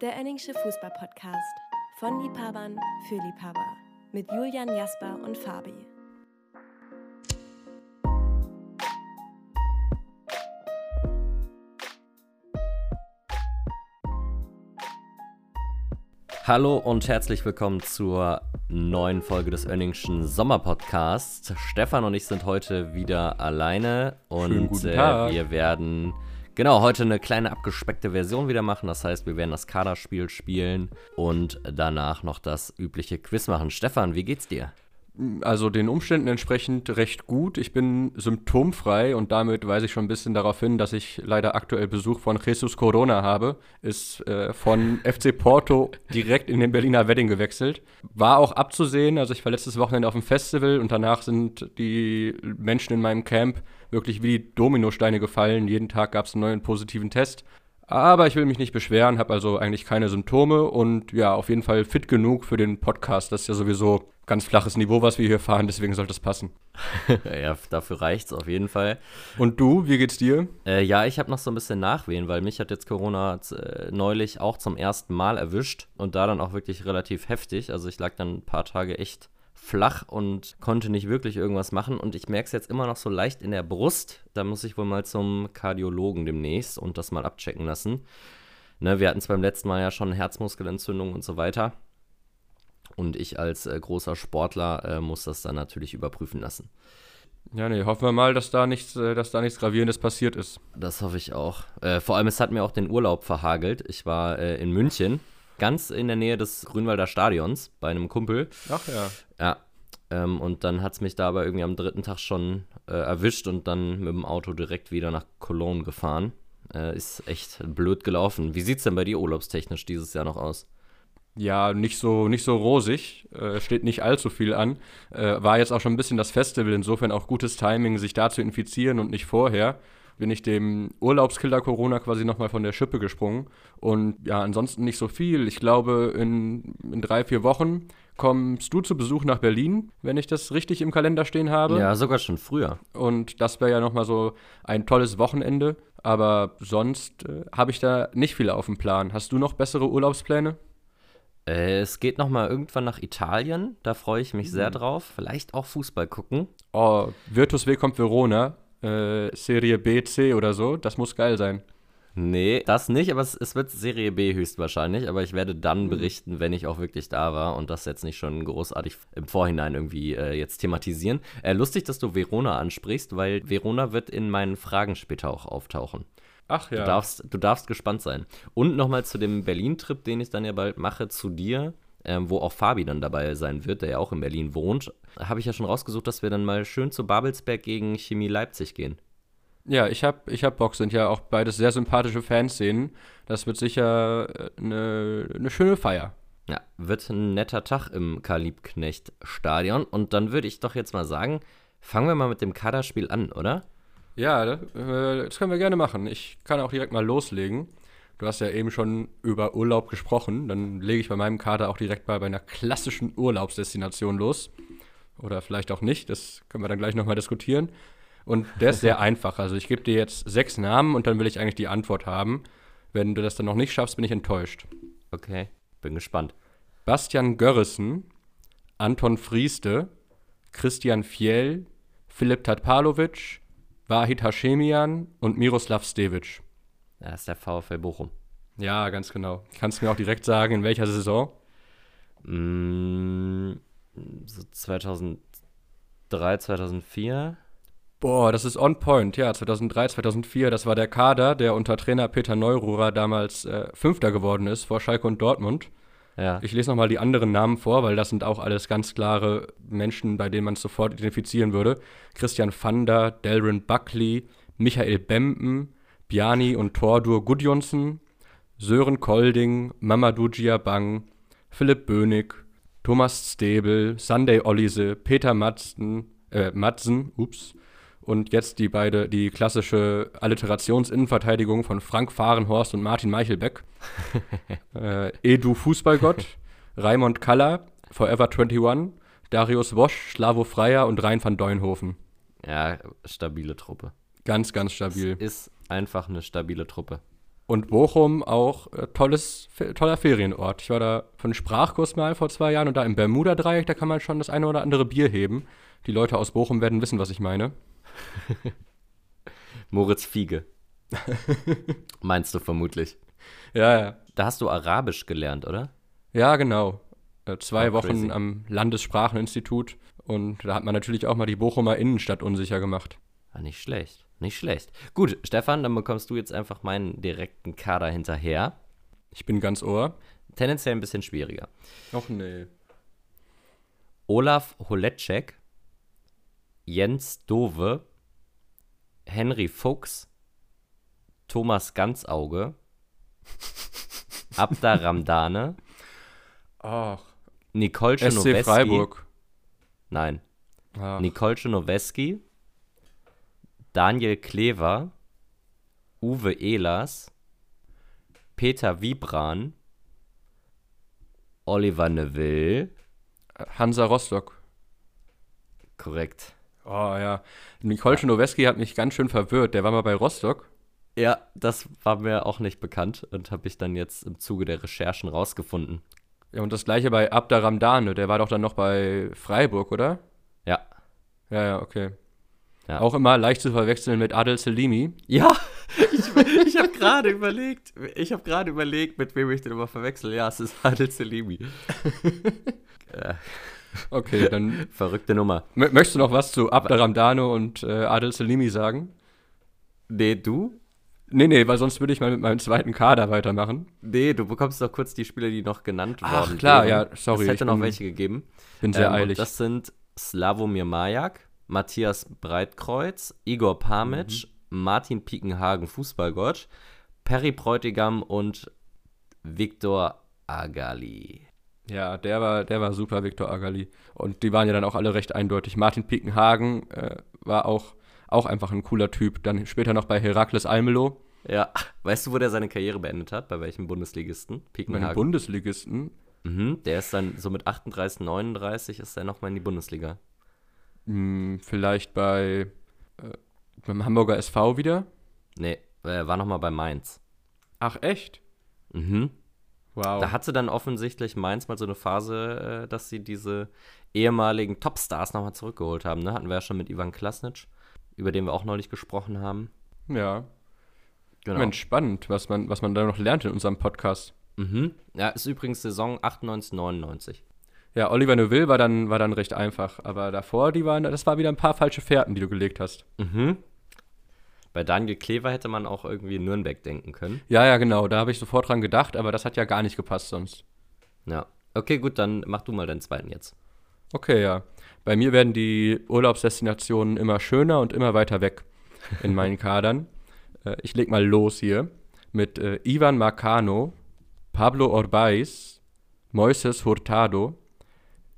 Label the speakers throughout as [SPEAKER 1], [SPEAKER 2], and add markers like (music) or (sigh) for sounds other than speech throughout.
[SPEAKER 1] Der Enningsche Fußball-Podcast. Von Liebhabern für Liebhaber. Mit Julian Jasper und Fabi.
[SPEAKER 2] Hallo und herzlich willkommen zur neuen Folge des Önningschen Sommerpodcasts. Stefan und ich sind heute wieder alleine und
[SPEAKER 3] guten
[SPEAKER 2] äh, wir werden genau heute eine kleine abgespeckte Version wieder machen. Das heißt, wir werden das Kaderspiel spielen und danach noch das übliche Quiz machen. Stefan, wie geht's dir?
[SPEAKER 3] Also den Umständen entsprechend recht gut. Ich bin symptomfrei und damit weise ich schon ein bisschen darauf hin, dass ich leider aktuell Besuch von Jesus Corona habe. Ist äh, von FC Porto direkt in den Berliner Wedding gewechselt. War auch abzusehen. Also ich war letztes Wochenende auf dem Festival und danach sind die Menschen in meinem Camp wirklich wie die Dominosteine gefallen. Jeden Tag gab es einen neuen positiven Test. Aber ich will mich nicht beschweren, habe also eigentlich keine Symptome und ja, auf jeden Fall fit genug für den Podcast. Das ist ja sowieso ganz flaches Niveau, was wir hier fahren, deswegen sollte es passen. (laughs)
[SPEAKER 2] ja, dafür reicht's auf jeden Fall.
[SPEAKER 3] Und du, wie geht's dir?
[SPEAKER 2] Äh, ja, ich habe noch so ein bisschen Nachwehen, weil mich hat jetzt Corona äh, neulich auch zum ersten Mal erwischt und da dann auch wirklich relativ heftig. Also ich lag dann ein paar Tage echt flach und konnte nicht wirklich irgendwas machen und ich merke es jetzt immer noch so leicht in der Brust. Da muss ich wohl mal zum Kardiologen demnächst und das mal abchecken lassen. Ne, wir hatten es beim letzten Mal ja schon Herzmuskelentzündung und so weiter. Und ich als äh, großer Sportler äh, muss das dann natürlich überprüfen lassen.
[SPEAKER 3] Ja, nee, hoffen wir mal, dass da nichts, äh, dass da nichts Gravierendes passiert ist.
[SPEAKER 2] Das hoffe ich auch. Äh, vor allem, es hat mir auch den Urlaub verhagelt. Ich war äh, in München, ganz in der Nähe des Grünwalder Stadions bei einem Kumpel.
[SPEAKER 3] Ach ja.
[SPEAKER 2] Ja. Ähm, und dann hat es mich da aber irgendwie am dritten Tag schon äh, erwischt und dann mit dem Auto direkt wieder nach Cologne gefahren. Äh, ist echt blöd gelaufen. Wie sieht's denn bei dir urlaubstechnisch dieses Jahr noch aus?
[SPEAKER 3] Ja, nicht so, nicht so rosig, äh, steht nicht allzu viel an. Äh, war jetzt auch schon ein bisschen das Festival, insofern auch gutes Timing, sich da zu infizieren und nicht vorher. Bin ich dem Urlaubskiller Corona quasi nochmal von der Schippe gesprungen. Und ja, ansonsten nicht so viel. Ich glaube, in, in drei, vier Wochen kommst du zu Besuch nach Berlin, wenn ich das richtig im Kalender stehen habe.
[SPEAKER 2] Ja, sogar schon früher.
[SPEAKER 3] Und das wäre ja nochmal so ein tolles Wochenende. Aber sonst äh, habe ich da nicht viel auf dem Plan. Hast du noch bessere Urlaubspläne?
[SPEAKER 2] Äh, es geht noch mal irgendwann nach Italien. Da freue ich mich sehr drauf. Vielleicht auch Fußball gucken.
[SPEAKER 3] Oh, Virtus W kommt Verona, äh, Serie B, C oder so. Das muss geil sein.
[SPEAKER 2] Nee, das nicht, aber es, es wird Serie B höchstwahrscheinlich. Aber ich werde dann berichten, wenn ich auch wirklich da war und das jetzt nicht schon großartig im Vorhinein irgendwie äh, jetzt thematisieren. Äh, lustig, dass du Verona ansprichst, weil Verona wird in meinen Fragen später auch auftauchen.
[SPEAKER 3] Ach
[SPEAKER 2] Du, darfst, du darfst gespannt sein. Und nochmal zu dem Berlin-Trip, den ich dann ja bald mache, zu dir, ähm, wo auch Fabi dann dabei sein wird, der ja auch in Berlin wohnt. Habe ich ja schon rausgesucht, dass wir dann mal schön zu Babelsberg gegen Chemie Leipzig gehen.
[SPEAKER 3] Ja, ich hab, ich hab Bock, sind ja auch beides sehr sympathische Fanszenen. Das wird sicher eine ne schöne Feier.
[SPEAKER 2] Ja, wird ein netter Tag im Karl-Liebknecht-Stadion. Und dann würde ich doch jetzt mal sagen, fangen wir mal mit dem Kaderspiel an, oder?
[SPEAKER 3] Ja, äh, das können wir gerne machen. Ich kann auch direkt mal loslegen. Du hast ja eben schon über Urlaub gesprochen. Dann lege ich bei meinem Kader auch direkt mal bei einer klassischen Urlaubsdestination los. Oder vielleicht auch nicht. Das können wir dann gleich nochmal diskutieren. Und der ist sehr (laughs) einfach. Also ich gebe dir jetzt sechs Namen und dann will ich eigentlich die Antwort haben. Wenn du das dann noch nicht schaffst, bin ich enttäuscht.
[SPEAKER 2] Okay, bin gespannt.
[SPEAKER 3] Bastian Görrissen, Anton Frieste, Christian Fjell, Philipp Tatpalovic, Wahid Hashemian und Miroslav Stevic.
[SPEAKER 2] Das ist der VfL Bochum.
[SPEAKER 3] Ja, ganz genau. Kannst du mir auch direkt sagen, in welcher Saison?
[SPEAKER 2] Mm, so 2003, 2004.
[SPEAKER 3] Boah, das ist on point. Ja, 2003, 2004, das war der Kader, der unter Trainer Peter Neururer damals äh, Fünfter geworden ist vor Schalke und Dortmund.
[SPEAKER 2] Ja.
[SPEAKER 3] Ich lese nochmal die anderen Namen vor, weil das sind auch alles ganz klare Menschen, bei denen man es sofort identifizieren würde. Christian Fander, Delrin Buckley, Michael Bempen, Bjani und Tordur Gudjonsson, Sören Kolding, Mamadou Giabang, Philipp Bönig, Thomas Stebel, Sunday Ollise, Peter Matzen, äh, Matzen, ups, und jetzt die beide, die klassische Alliterationsinnenverteidigung von Frank Fahrenhorst und Martin Meichelbeck. (laughs) äh, Edu Fußballgott, (laughs) Raimond Kalla, Forever 21, Darius Wosch, Slavo Freier und Rein van Deunhofen.
[SPEAKER 2] Ja, stabile Truppe.
[SPEAKER 3] Ganz, ganz stabil.
[SPEAKER 2] Ist einfach eine stabile Truppe.
[SPEAKER 3] Und Bochum auch äh, tolles, toller Ferienort. Ich war da von Sprachkurs mal vor zwei Jahren und da im Bermuda-Dreieck, da kann man schon das eine oder andere Bier heben. Die Leute aus Bochum werden wissen, was ich meine. (laughs)
[SPEAKER 2] Moritz Fiege. (laughs) Meinst du vermutlich.
[SPEAKER 3] Ja, ja.
[SPEAKER 2] Da hast du Arabisch gelernt, oder?
[SPEAKER 3] Ja, genau. Äh, zwei
[SPEAKER 2] Oh,
[SPEAKER 3] Wochen
[SPEAKER 2] crazy.
[SPEAKER 3] am Landesspracheninstitut und da hat man natürlich auch mal die Bochumer Innenstadt unsicher gemacht.
[SPEAKER 2] Ah, nicht schlecht. Nicht schlecht. Gut, Stefan, dann bekommst du jetzt einfach meinen direkten Kader hinterher.
[SPEAKER 3] Ich bin ganz ohr.
[SPEAKER 2] Tendenziell ein bisschen schwieriger.
[SPEAKER 3] Och nee.
[SPEAKER 2] Olaf Holecek, Jens Dove, Henry Fuchs, Thomas Ganzauge, (laughs) Abda Ramdane,
[SPEAKER 3] Ach,
[SPEAKER 2] Nicole
[SPEAKER 3] SC. Freiburg.
[SPEAKER 2] Nein,
[SPEAKER 3] Ach,
[SPEAKER 2] Nicole Czernoweski, Daniel Klever, Uwe Ehlers, Peter Wiebran, Oliver Neville,
[SPEAKER 3] Hansa Rostock.
[SPEAKER 2] korrekt.
[SPEAKER 3] Oh ja. Nicole Schnoweski hat mich ganz schön verwirrt. Der war mal bei Rostock.
[SPEAKER 2] Ja, das war mir auch nicht bekannt und habe ich dann jetzt im Zuge der Recherchen rausgefunden.
[SPEAKER 3] Ja, und das gleiche bei Abda Ramdane. Der war doch dann noch bei Freiburg, oder?
[SPEAKER 2] Ja.
[SPEAKER 3] Ja, ja, okay.
[SPEAKER 2] Ja.
[SPEAKER 3] Auch immer leicht zu verwechseln mit Adel Selimi.
[SPEAKER 2] Ja, (laughs) ich, ich habe gerade überlegt, ich habe gerade überlegt, mit wem ich den immer verwechsel. Ja, es ist Adel Selimi. äh,
[SPEAKER 3] Okay, dann (laughs)
[SPEAKER 2] verrückte Nummer.
[SPEAKER 3] mö- möchtest du noch was zu Abda Ramdane und äh, Adel Selimi sagen?
[SPEAKER 2] Nee, du?
[SPEAKER 3] Nee, nee, weil sonst würde ich mal mit meinem zweiten Kader weitermachen.
[SPEAKER 2] Nee, du bekommst doch kurz die Spieler, die noch genannt
[SPEAKER 3] Ach,
[SPEAKER 2] worden
[SPEAKER 3] klar,
[SPEAKER 2] wären.
[SPEAKER 3] ja, sorry,
[SPEAKER 2] Es hätte noch
[SPEAKER 3] bin-
[SPEAKER 2] welche gegeben.
[SPEAKER 3] Bin sehr
[SPEAKER 2] Ähm,
[SPEAKER 3] eilig.
[SPEAKER 2] Das sind Slavomir Majak, Matthias Breitkreuz, Igor Pamitsch,
[SPEAKER 3] Mhm.
[SPEAKER 2] Martin Piekenhagen, Fußballgott, Perry Bräutigam und Viktor Agali.
[SPEAKER 3] Ja, der war, der war super, Viktor Agali. Und die waren ja dann auch alle recht eindeutig. Martin Piekenhagen äh, war auch, auch einfach ein cooler Typ. Dann später noch bei Herakles Almelo,
[SPEAKER 2] Ja, weißt du, wo der seine Karriere beendet hat? Bei welchem Bundesligisten? Piekenhagen.
[SPEAKER 3] Bundesligisten.
[SPEAKER 2] mhm, der ist dann so mit 38, 39 ist er nochmal in die Bundesliga.
[SPEAKER 3] Hm, vielleicht bei äh, beim Hamburger SV wieder.
[SPEAKER 2] Nee, er war nochmal bei Mainz.
[SPEAKER 3] Ach, echt?
[SPEAKER 2] Mhm.
[SPEAKER 3] Wow.
[SPEAKER 2] Da hatte dann offensichtlich Mainz mal so eine Phase, äh, dass sie diese ehemaligen Topstars nochmal zurückgeholt haben. Ne? Hatten wir ja schon mit Ivan Klasnic, über den wir auch neulich gesprochen haben.
[SPEAKER 3] ja.
[SPEAKER 2] Genau.
[SPEAKER 3] Mensch, spannend, was man, was man da noch lernt in unserem Podcast.
[SPEAKER 2] Mhm. Ja, ist übrigens Saison 98, 99.
[SPEAKER 3] Ja, Oliver Neuville war dann, war dann recht einfach. Aber davor, die waren, das war wieder ein paar falsche Fährten, die du gelegt hast.
[SPEAKER 2] Mhm. Bei Daniel Klever hätte man auch irgendwie Nürnberg denken können.
[SPEAKER 3] Ja, ja, genau. Da habe ich sofort dran gedacht, aber das hat ja gar nicht gepasst sonst.
[SPEAKER 2] Ja. Okay, gut, dann mach du mal deinen zweiten jetzt.
[SPEAKER 3] Okay, ja. Bei mir werden die Urlaubsdestinationen immer schöner und immer weiter weg in meinen (laughs) Kadern. Äh, ich leg mal los hier mit äh, Ivan Marcano, Pablo Orbaiz, Moises Hurtado,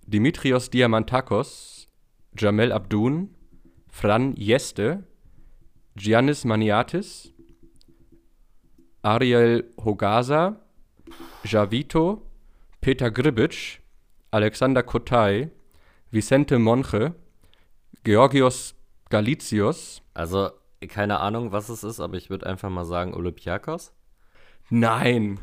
[SPEAKER 3] Dimitrios Diamantakos, Jamel Abdun, Fran Jeste, Giannis Maniatis, Ariel Hogasa, Javito, Peter Gribic, Alexander Kotay, Vicente Monche, Georgios Galicios.
[SPEAKER 2] Also, keine Ahnung, was es ist, aber ich würde einfach mal sagen Olympiakos.
[SPEAKER 3] Nein.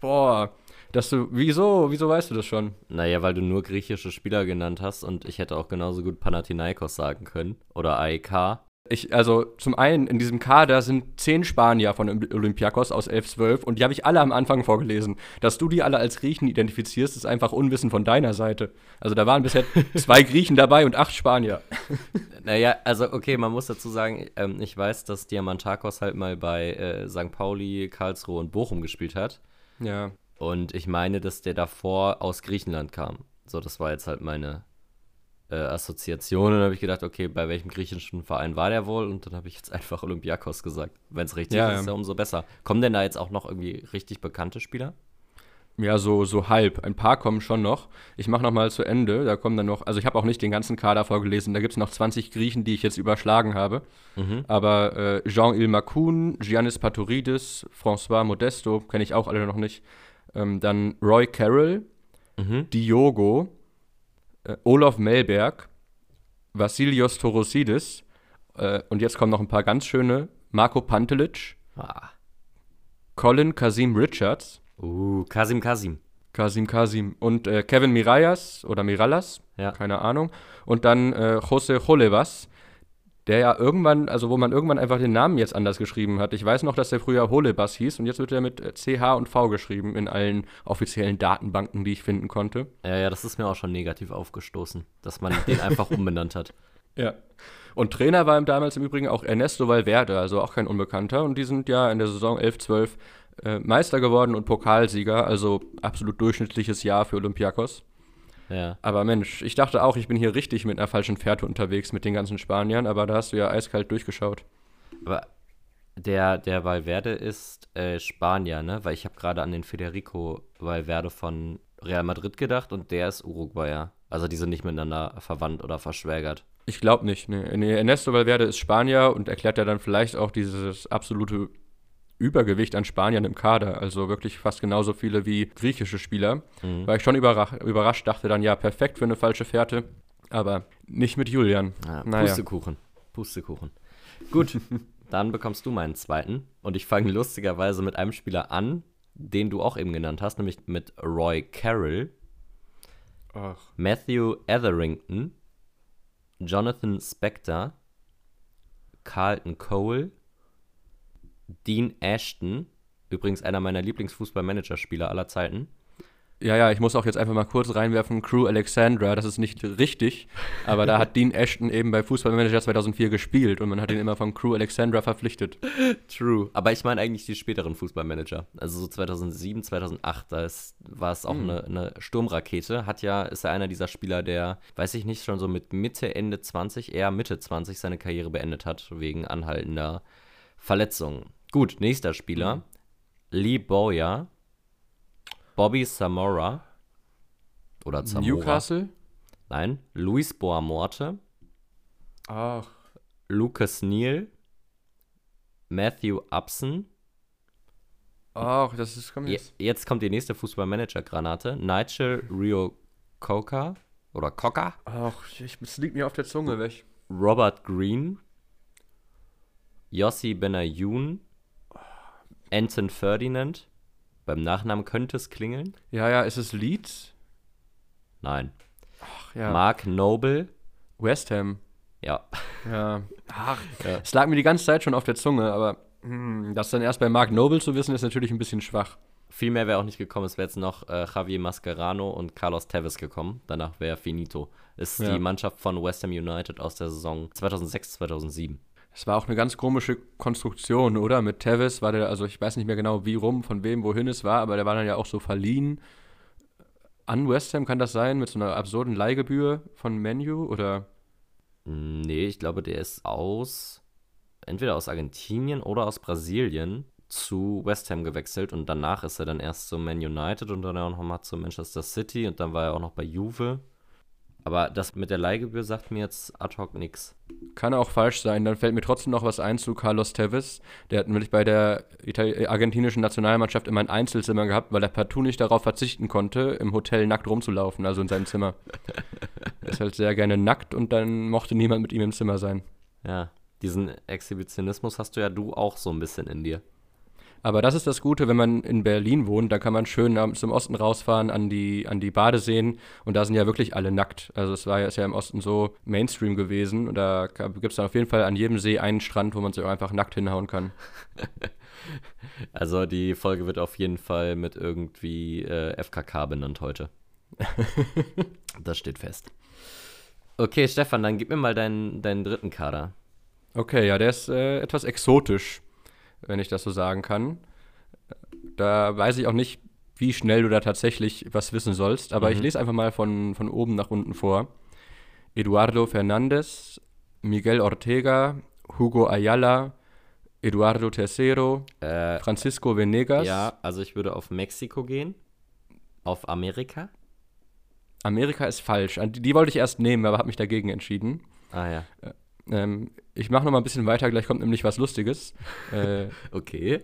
[SPEAKER 3] Boah. Dass du, wieso? Wieso weißt du das schon?
[SPEAKER 2] Naja, weil du nur griechische Spieler genannt hast und ich hätte auch genauso gut Panathinaikos sagen können. Oder AEK.
[SPEAKER 3] Ich, also zum einen, in diesem Kader sind zehn Spanier von Olympiakos aus 11, 12 und die habe ich alle am Anfang vorgelesen. Dass du die alle als Griechen identifizierst, ist einfach Unwissen von deiner Seite. Also da waren bisher (laughs) zwei Griechen dabei und acht Spanier. (laughs)
[SPEAKER 2] Naja, also okay, man muss dazu sagen, ähm, ich weiß, dass Diamantakos halt mal bei äh, St. Pauli, Karlsruhe und Bochum gespielt hat.
[SPEAKER 3] Ja.
[SPEAKER 2] Und ich meine, dass der davor aus Griechenland kam. So, das war jetzt halt meine äh, Assoziation. Und dann habe ich gedacht, okay, bei welchem griechischen Verein war der wohl? Und dann habe ich jetzt (laughs) einfach Olympiakos gesagt. Wenn es richtig
[SPEAKER 3] Ja,
[SPEAKER 2] ist,
[SPEAKER 3] ja.
[SPEAKER 2] ja umso besser. Kommen denn da jetzt auch noch irgendwie richtig bekannte Spieler?
[SPEAKER 3] Ja, so, so halb. Ein paar kommen schon noch. Ich mache noch mal zu Ende. Da kommen dann noch, also ich habe auch nicht den ganzen Kader vorgelesen. Da gibt es noch 20 Griechen, die ich jetzt überschlagen habe. Aber äh, Jean-Yves Macoun, Giannis Patoridis, François Modesto, kenne ich auch alle noch nicht. Ähm, dann Roy Carroll, Diogo, äh, Olaf Melberg, Vassilios Torosidis. Äh, und jetzt kommen noch ein paar ganz schöne. Marco Pantelic,
[SPEAKER 2] Ah,
[SPEAKER 3] Colin Kasim Richards.
[SPEAKER 2] Uh, Kasim Kasim.
[SPEAKER 3] Kasim Kasim. Und äh, Kevin Mirallas oder Mirallas,
[SPEAKER 2] Ja.
[SPEAKER 3] keine Ahnung. Und dann äh, Jose Holevas, der ja irgendwann, also wo man irgendwann einfach den Namen jetzt anders geschrieben hat. Ich weiß noch, dass der früher Holebas hieß und jetzt wird er mit äh, CH und V geschrieben in allen offiziellen Datenbanken, die ich finden konnte.
[SPEAKER 2] Ja, ja, das ist mir auch schon negativ aufgestoßen, dass man den einfach (laughs) umbenannt hat.
[SPEAKER 3] Ja. Und Trainer war ihm damals im Übrigen auch Ernesto Valverde, also auch kein Unbekannter. Und die sind ja in der Saison 11-12 äh, Meister geworden und Pokalsieger, also absolut durchschnittliches Jahr für Olympiakos.
[SPEAKER 2] Ja.
[SPEAKER 3] Aber Mensch, ich dachte auch, ich bin hier richtig mit einer falschen Fährte unterwegs mit den ganzen Spaniern, aber da hast du ja eiskalt durchgeschaut.
[SPEAKER 2] Aber der, der Valverde ist äh, Spanier, ne? Weil ich habe gerade an den Federico Valverde von Real Madrid gedacht und der ist Uruguayer. Also die sind nicht miteinander verwandt oder verschwägert.
[SPEAKER 3] Ich glaube nicht. Nee. nee, Ernesto Valverde ist Spanier und erklärt ja dann vielleicht auch dieses absolute Übergewicht an Spaniern im Kader. Also wirklich fast genauso viele wie griechische Spieler.
[SPEAKER 2] Mhm.
[SPEAKER 3] War ich schon überrascht, überrascht, dachte dann, ja, perfekt für eine falsche Fährte. Aber nicht mit Julian.
[SPEAKER 2] Ja,
[SPEAKER 3] Naja.
[SPEAKER 2] Pustekuchen. Pustekuchen. Gut, (laughs) dann bekommst du meinen zweiten. Und ich fange lustigerweise mit einem Spieler an, den du auch eben genannt hast, nämlich mit Roy Carroll,
[SPEAKER 3] Ach.
[SPEAKER 2] Matthew Etherington, Jonathan Spector, Carlton Cole, Dean Ashton, übrigens einer meiner Lieblingsfußballmanager-Spieler aller Zeiten.
[SPEAKER 3] Ja, ja, ich muss auch jetzt einfach mal kurz reinwerfen, Crew Alexandra, das ist nicht richtig, aber da hat (laughs) Dean Ashton eben bei Fußballmanager 2004 gespielt und man hat ihn immer von Crew Alexandra verpflichtet.
[SPEAKER 2] True. Aber ich meine eigentlich die späteren Fußballmanager. Also so 2007, 2008, da war es auch eine, eine Sturmrakete. Hat ja, ist er einer dieser Spieler, der, weiß ich nicht, schon so mit Mitte, Ende 20, eher Mitte 20 seine Karriere beendet hat, wegen anhaltender Verletzungen. Gut, nächster Spieler. Lee Boyer, Bobby Zamora oder Zamora.
[SPEAKER 3] Newcastle?
[SPEAKER 2] Nein, Luis Boamorte,
[SPEAKER 3] Ach.
[SPEAKER 2] Lucas Neal, Matthew Upson,
[SPEAKER 3] Ach, das ist, komm
[SPEAKER 2] Je,
[SPEAKER 3] jetzt.
[SPEAKER 2] jetzt kommt die nächste Fußballmanager-Granate. Nigel Rio Coca oder Coca,
[SPEAKER 3] Ach, ich, es liegt mir auf der Zunge weg.
[SPEAKER 2] Robert Green, Yossi Benayoun, Anton Ferdinand. Beim Nachnamen könnte es klingeln.
[SPEAKER 3] Ja, ja, ist es Leeds?
[SPEAKER 2] Nein.
[SPEAKER 3] Ach, ja.
[SPEAKER 2] Mark Noble.
[SPEAKER 3] West Ham.
[SPEAKER 2] Ja.
[SPEAKER 3] Ja. Ach,
[SPEAKER 2] Ja.
[SPEAKER 3] es lag mir die ganze Zeit schon auf der Zunge, aber hm, das dann erst bei Mark Noble zu wissen, ist natürlich ein bisschen schwach.
[SPEAKER 2] Viel mehr wäre auch nicht gekommen. Es wäre jetzt noch äh, Javier Mascherano und Carlos Tevez gekommen. Danach wäre Finito. Ist
[SPEAKER 3] Ja.
[SPEAKER 2] die Mannschaft von West Ham United aus der Saison 2006, 2007.
[SPEAKER 3] Es war auch eine ganz komische Konstruktion, oder? Mit Tevez war der, also ich weiß nicht mehr genau, wie rum, von wem, wohin es war, aber der war dann ja auch so verliehen an West Ham, kann das sein? Mit so einer absurden Leihgebühr von Menu oder?
[SPEAKER 2] Nee, ich glaube, der ist aus, entweder aus Argentinien oder aus Brasilien zu West Ham gewechselt und danach ist er dann erst zu Man United und dann auch noch mal zu Manchester City und dann war er auch noch bei Juve. Aber das mit der Leihgebühr sagt mir jetzt ad hoc nix.
[SPEAKER 3] Kann auch falsch sein. Dann fällt mir trotzdem noch was ein zu Carlos Tevez. Der hat nämlich bei der Itali äh, argentinischen Nationalmannschaft immer ein Einzelzimmer gehabt, weil er partout nicht darauf verzichten konnte, im Hotel nackt rumzulaufen, also in seinem Zimmer. (laughs) er ist halt sehr gerne nackt und dann mochte niemand mit ihm im Zimmer sein.
[SPEAKER 2] Ja, diesen Exhibitionismus hast du ja du auch so ein bisschen in dir.
[SPEAKER 3] Aber das ist das Gute, wenn man in Berlin wohnt, da kann man schön zum Osten rausfahren an die, an die Badeseen und da sind ja wirklich alle nackt. Also es war ja, ist ja im Osten so Mainstream gewesen und da gibt es dann auf jeden Fall an jedem See einen Strand, wo man sich auch einfach nackt hinhauen kann. (laughs)
[SPEAKER 2] Also die Folge wird auf jeden Fall mit irgendwie äh, FKK benannt heute. (laughs) das steht fest. Okay, Stefan, dann gib mir mal deinen, deinen dritten Kader.
[SPEAKER 3] Okay, ja, der ist äh, etwas exotisch, wenn ich das so sagen kann. Da weiß ich auch nicht, wie schnell du da tatsächlich was wissen sollst, aber ich
[SPEAKER 2] Mhm.
[SPEAKER 3] lese einfach mal von, von oben nach unten vor. Eduardo Fernandez, Miguel Ortega, Hugo Ayala, Eduardo Tercero,
[SPEAKER 2] Äh,
[SPEAKER 3] Francisco Venegas.
[SPEAKER 2] ja, also ich würde auf Mexiko gehen. Auf Amerika.
[SPEAKER 3] Amerika ist falsch. Die, die wollte ich erst nehmen, aber habe mich dagegen entschieden.
[SPEAKER 2] Ah ja.
[SPEAKER 3] Ähm, ich mache noch mal ein bisschen weiter, gleich kommt nämlich was Lustiges. (laughs) äh,
[SPEAKER 2] Okay.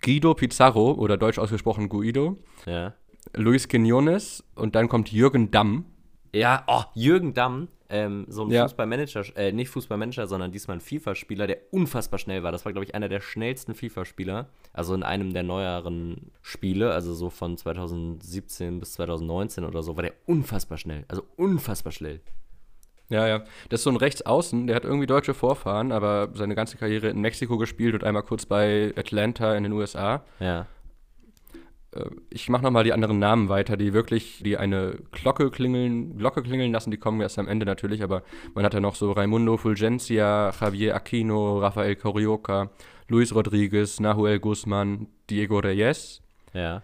[SPEAKER 3] Guido Pizarro, oder deutsch ausgesprochen Guido,
[SPEAKER 2] Ja.
[SPEAKER 3] Luis Quinones und dann kommt Jürgen Damm.
[SPEAKER 2] Ja, oh, Jürgen Damm, ähm, so ein
[SPEAKER 3] Ja.
[SPEAKER 2] Fußballmanager, äh, nicht Fußballmanager, sondern diesmal ein FIFA-Spieler, der unfassbar schnell war. Das war, glaube ich, einer der schnellsten FIFA-Spieler. Also in einem der neueren Spiele, also so von 2017 bis 2019 oder so, war der unfassbar schnell. Also unfassbar schnell.
[SPEAKER 3] Ja, ja. Das ist so ein Rechtsaußen, der hat irgendwie deutsche Vorfahren, aber seine ganze Karriere in Mexiko gespielt und einmal kurz bei Atlanta in den USA.
[SPEAKER 2] Ja.
[SPEAKER 3] Äh, Ich mache nochmal die anderen Namen weiter, die wirklich, die eine Glocke klingeln, Glocke klingeln lassen, die kommen erst am Ende natürlich, aber man hat ja noch so Raimundo Fulgencia, Javier Aquino, Rafael Carioca, Luis Rodriguez, Nahuel Guzman, Diego Reyes,
[SPEAKER 2] Ja.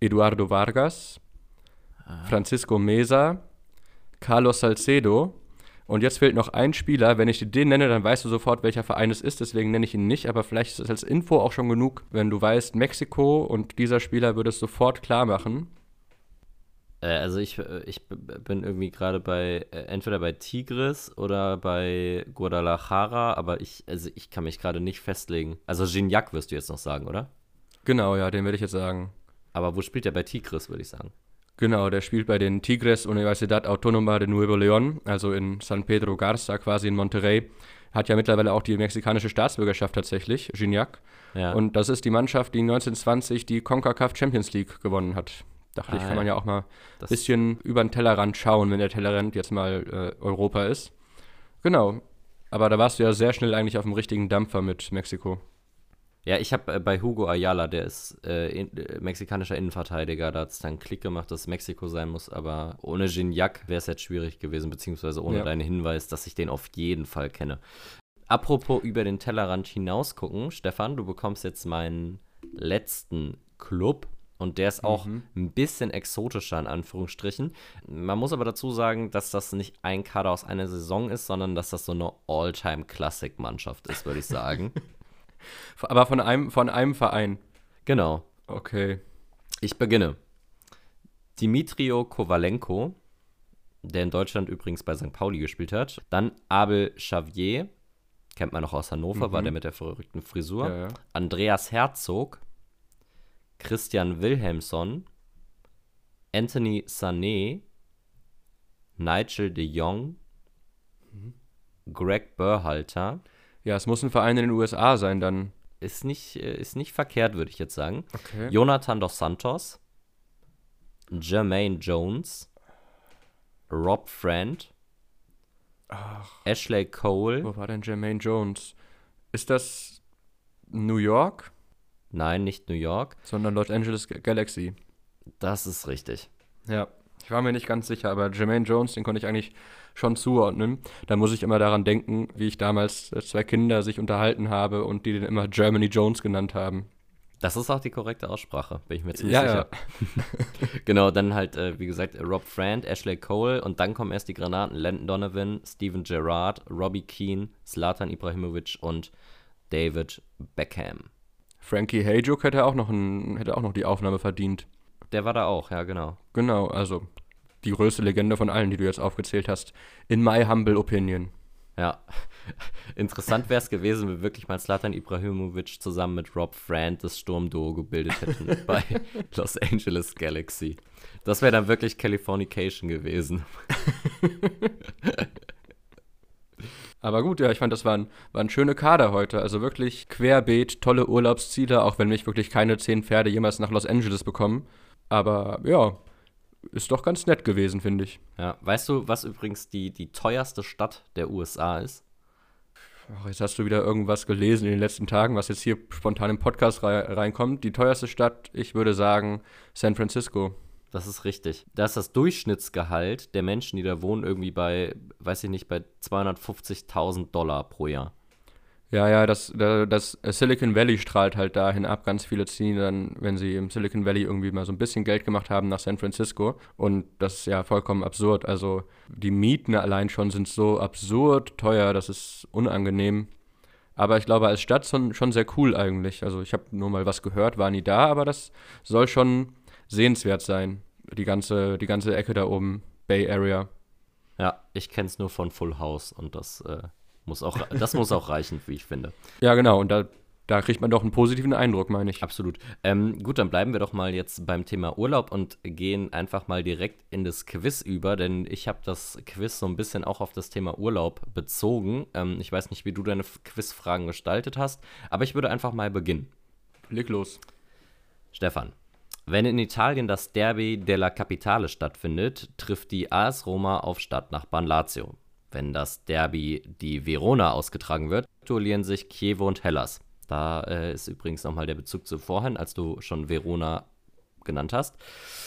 [SPEAKER 3] Eduardo Vargas, Francisco Mesa, Carlos Salcedo. Und jetzt fehlt noch ein Spieler. Wenn ich dir den nenne, dann weißt du sofort, welcher Verein es ist. Deswegen nenne ich ihn nicht. Aber vielleicht ist es als Info auch schon genug, wenn du weißt, Mexiko und dieser Spieler würde es sofort klar machen.
[SPEAKER 2] Äh, also ich, äh, ich bin irgendwie gerade bei, äh, entweder bei Tigris oder bei Guadalajara, aber ich, also ich kann mich gerade nicht festlegen. Also Gignac wirst du jetzt noch sagen, oder?
[SPEAKER 3] Genau, ja, den werde ich jetzt sagen.
[SPEAKER 2] Aber wo spielt er bei Tigris, würde ich sagen?
[SPEAKER 3] Genau, der spielt bei den Tigres Universidad Autónoma de Nuevo León, also in San Pedro Garza, quasi in Monterrey. Hat ja mittlerweile auch die mexikanische Staatsbürgerschaft tatsächlich, Gignac.
[SPEAKER 2] Ja.
[SPEAKER 3] Und das ist die Mannschaft, die 1920 die CONCACAF Champions League gewonnen hat. Dachte ich,
[SPEAKER 2] Ah,
[SPEAKER 3] kann man
[SPEAKER 2] ja.
[SPEAKER 3] auch mal ein bisschen über den Tellerrand schauen, wenn der Tellerrand jetzt mal äh, Europa ist. Genau. Aber da warst du ja sehr schnell eigentlich auf dem richtigen Dampfer mit Mexiko.
[SPEAKER 2] Ja, ich habe äh, bei Hugo Ayala, der ist äh, in, äh, mexikanischer Innenverteidiger, da hat es dann Klick gemacht, dass Mexiko sein muss, aber ohne Gignac wäre es jetzt schwierig gewesen, beziehungsweise ohne
[SPEAKER 3] Ja.
[SPEAKER 2] deinen Hinweis, dass ich den auf jeden Fall kenne. Apropos über den Tellerrand hinaus gucken, Stefan, du bekommst jetzt meinen letzten Club und der ist auch ein bisschen exotischer in Anführungsstrichen. Man muss aber dazu sagen, dass das nicht ein Kader aus einer Saison ist, sondern dass das so eine All-Time-Classic-Mannschaft ist, würde ich sagen. (laughs)
[SPEAKER 3] Aber von einem, von einem Verein.
[SPEAKER 2] genau.
[SPEAKER 3] Okay.
[SPEAKER 2] Ich beginne. Dimitrio Kovalenko, der in Deutschland übrigens bei St. Pauli gespielt hat. Dann Abel Xavier, kennt man noch aus Hannover, war der mit der verrückten Frisur.
[SPEAKER 3] Ja, ja.
[SPEAKER 2] Andreas Herzog, Christian Wilhelmsson, Anthony Sané, Nigel de Jong, Greg Burhalter.
[SPEAKER 3] Ja, es muss ein Verein in den USA sein dann.
[SPEAKER 2] Ist nicht, äh, ist nicht verkehrt, würde ich jetzt sagen.
[SPEAKER 3] Okay.
[SPEAKER 2] Jonathan dos Santos, Jermaine Jones, Rob Friend, Ashley Cole,
[SPEAKER 3] Wo war denn Jermaine Jones? Ist das New York,
[SPEAKER 2] nein, nicht New York,
[SPEAKER 3] sondern Los Angeles Ga- Galaxy?
[SPEAKER 2] das ist richtig.
[SPEAKER 3] Ja. Ich war mir nicht ganz sicher, aber Jermaine Jones, den konnte ich eigentlich schon zuordnen. Da muss ich immer daran denken, wie ich damals zwei Kinder sich unterhalten habe und die den immer Germany Jones genannt haben.
[SPEAKER 2] Das ist auch die korrekte Aussprache, bin ich mir ziemlich
[SPEAKER 3] Ja,
[SPEAKER 2] sicher. (laughs) genau, dann halt, äh, wie gesagt, Rob Friend, Ashley Cole und dann kommen erst die Granaten Landon Donovan, Steven Gerrard, Robbie Keane, Zlatan Ibrahimovic und David Beckham.
[SPEAKER 3] Frankie Hayjuk hätte auch noch, ein, hätte auch noch die Aufnahme verdient.
[SPEAKER 2] Der war da auch, ja, genau.
[SPEAKER 3] Genau, also die größte Legende von allen, die du jetzt aufgezählt hast. In my humble opinion.
[SPEAKER 2] Ja, (laughs) interessant wäre es gewesen, wenn wirklich mal Zlatan Ibrahimovic zusammen mit Rob Friend das Sturmduo gebildet hätten (laughs) bei Los Angeles Galaxy. Das wäre dann wirklich Californication gewesen. (laughs)
[SPEAKER 3] Aber gut, ja, ich fand, das waren, waren schöne Kader heute. Also wirklich querbeet, tolle Urlaubsziele, auch wenn mich wirklich keine zehn Pferde jemals nach Los Angeles bekommen. Aber ja, ist doch ganz nett gewesen, finde ich.
[SPEAKER 2] Ja, weißt du, was übrigens die, die teuerste Stadt der USA ist?
[SPEAKER 3] Ach, jetzt hast du wieder irgendwas gelesen in den letzten Tagen, was jetzt hier spontan im Podcast rei reinkommt. Die teuerste Stadt, ich würde sagen, San Francisco.
[SPEAKER 2] Das ist richtig. Da ist das Durchschnittsgehalt der Menschen, die da wohnen, irgendwie bei, weiß ich nicht, bei 250.000 Dollar pro Jahr.
[SPEAKER 3] Ja, ja, das, da- das Silicon Valley strahlt halt dahin ab. Ganz viele ziehen dann, wenn sie im Silicon Valley irgendwie mal so ein bisschen Geld gemacht haben, nach San Francisco. Und das ist ja vollkommen absurd. Also die Mieten allein schon sind so absurd teuer, das ist unangenehm. Aber ich glaube, als Stadt schon, schon sehr cool eigentlich. Also ich habe nur mal was gehört, war nie da, aber das soll schon sehenswert sein. Die ganze, die ganze Ecke da oben, Bay Area.
[SPEAKER 2] Ja, ich kenne es nur von Full House und das äh, muss auch, das muss auch reichen, wie ich finde.
[SPEAKER 3] Ja, genau. Und da da kriegt man doch einen positiven Eindruck, meine ich.
[SPEAKER 2] Absolut. Ähm, gut, dann bleiben wir doch mal jetzt beim Thema Urlaub und gehen einfach mal direkt in das Quiz über, denn ich habe das Quiz so ein bisschen auch auf das Thema Urlaub bezogen. Ähm, ich weiß nicht, wie du deine Quizfragen gestaltet hast, aber ich würde einfach mal beginnen.
[SPEAKER 3] Leg los.
[SPEAKER 2] Stefan, wenn in Italien das Derby della Capitale stattfindet, trifft die AS Roma auf Stadtnachbarn Lazio. Wenn das Derby die Verona ausgetragen wird, duellieren sich Chievo und Hellas. Da äh, ist übrigens nochmal der Bezug zu vorhin, als du schon Verona genannt hast.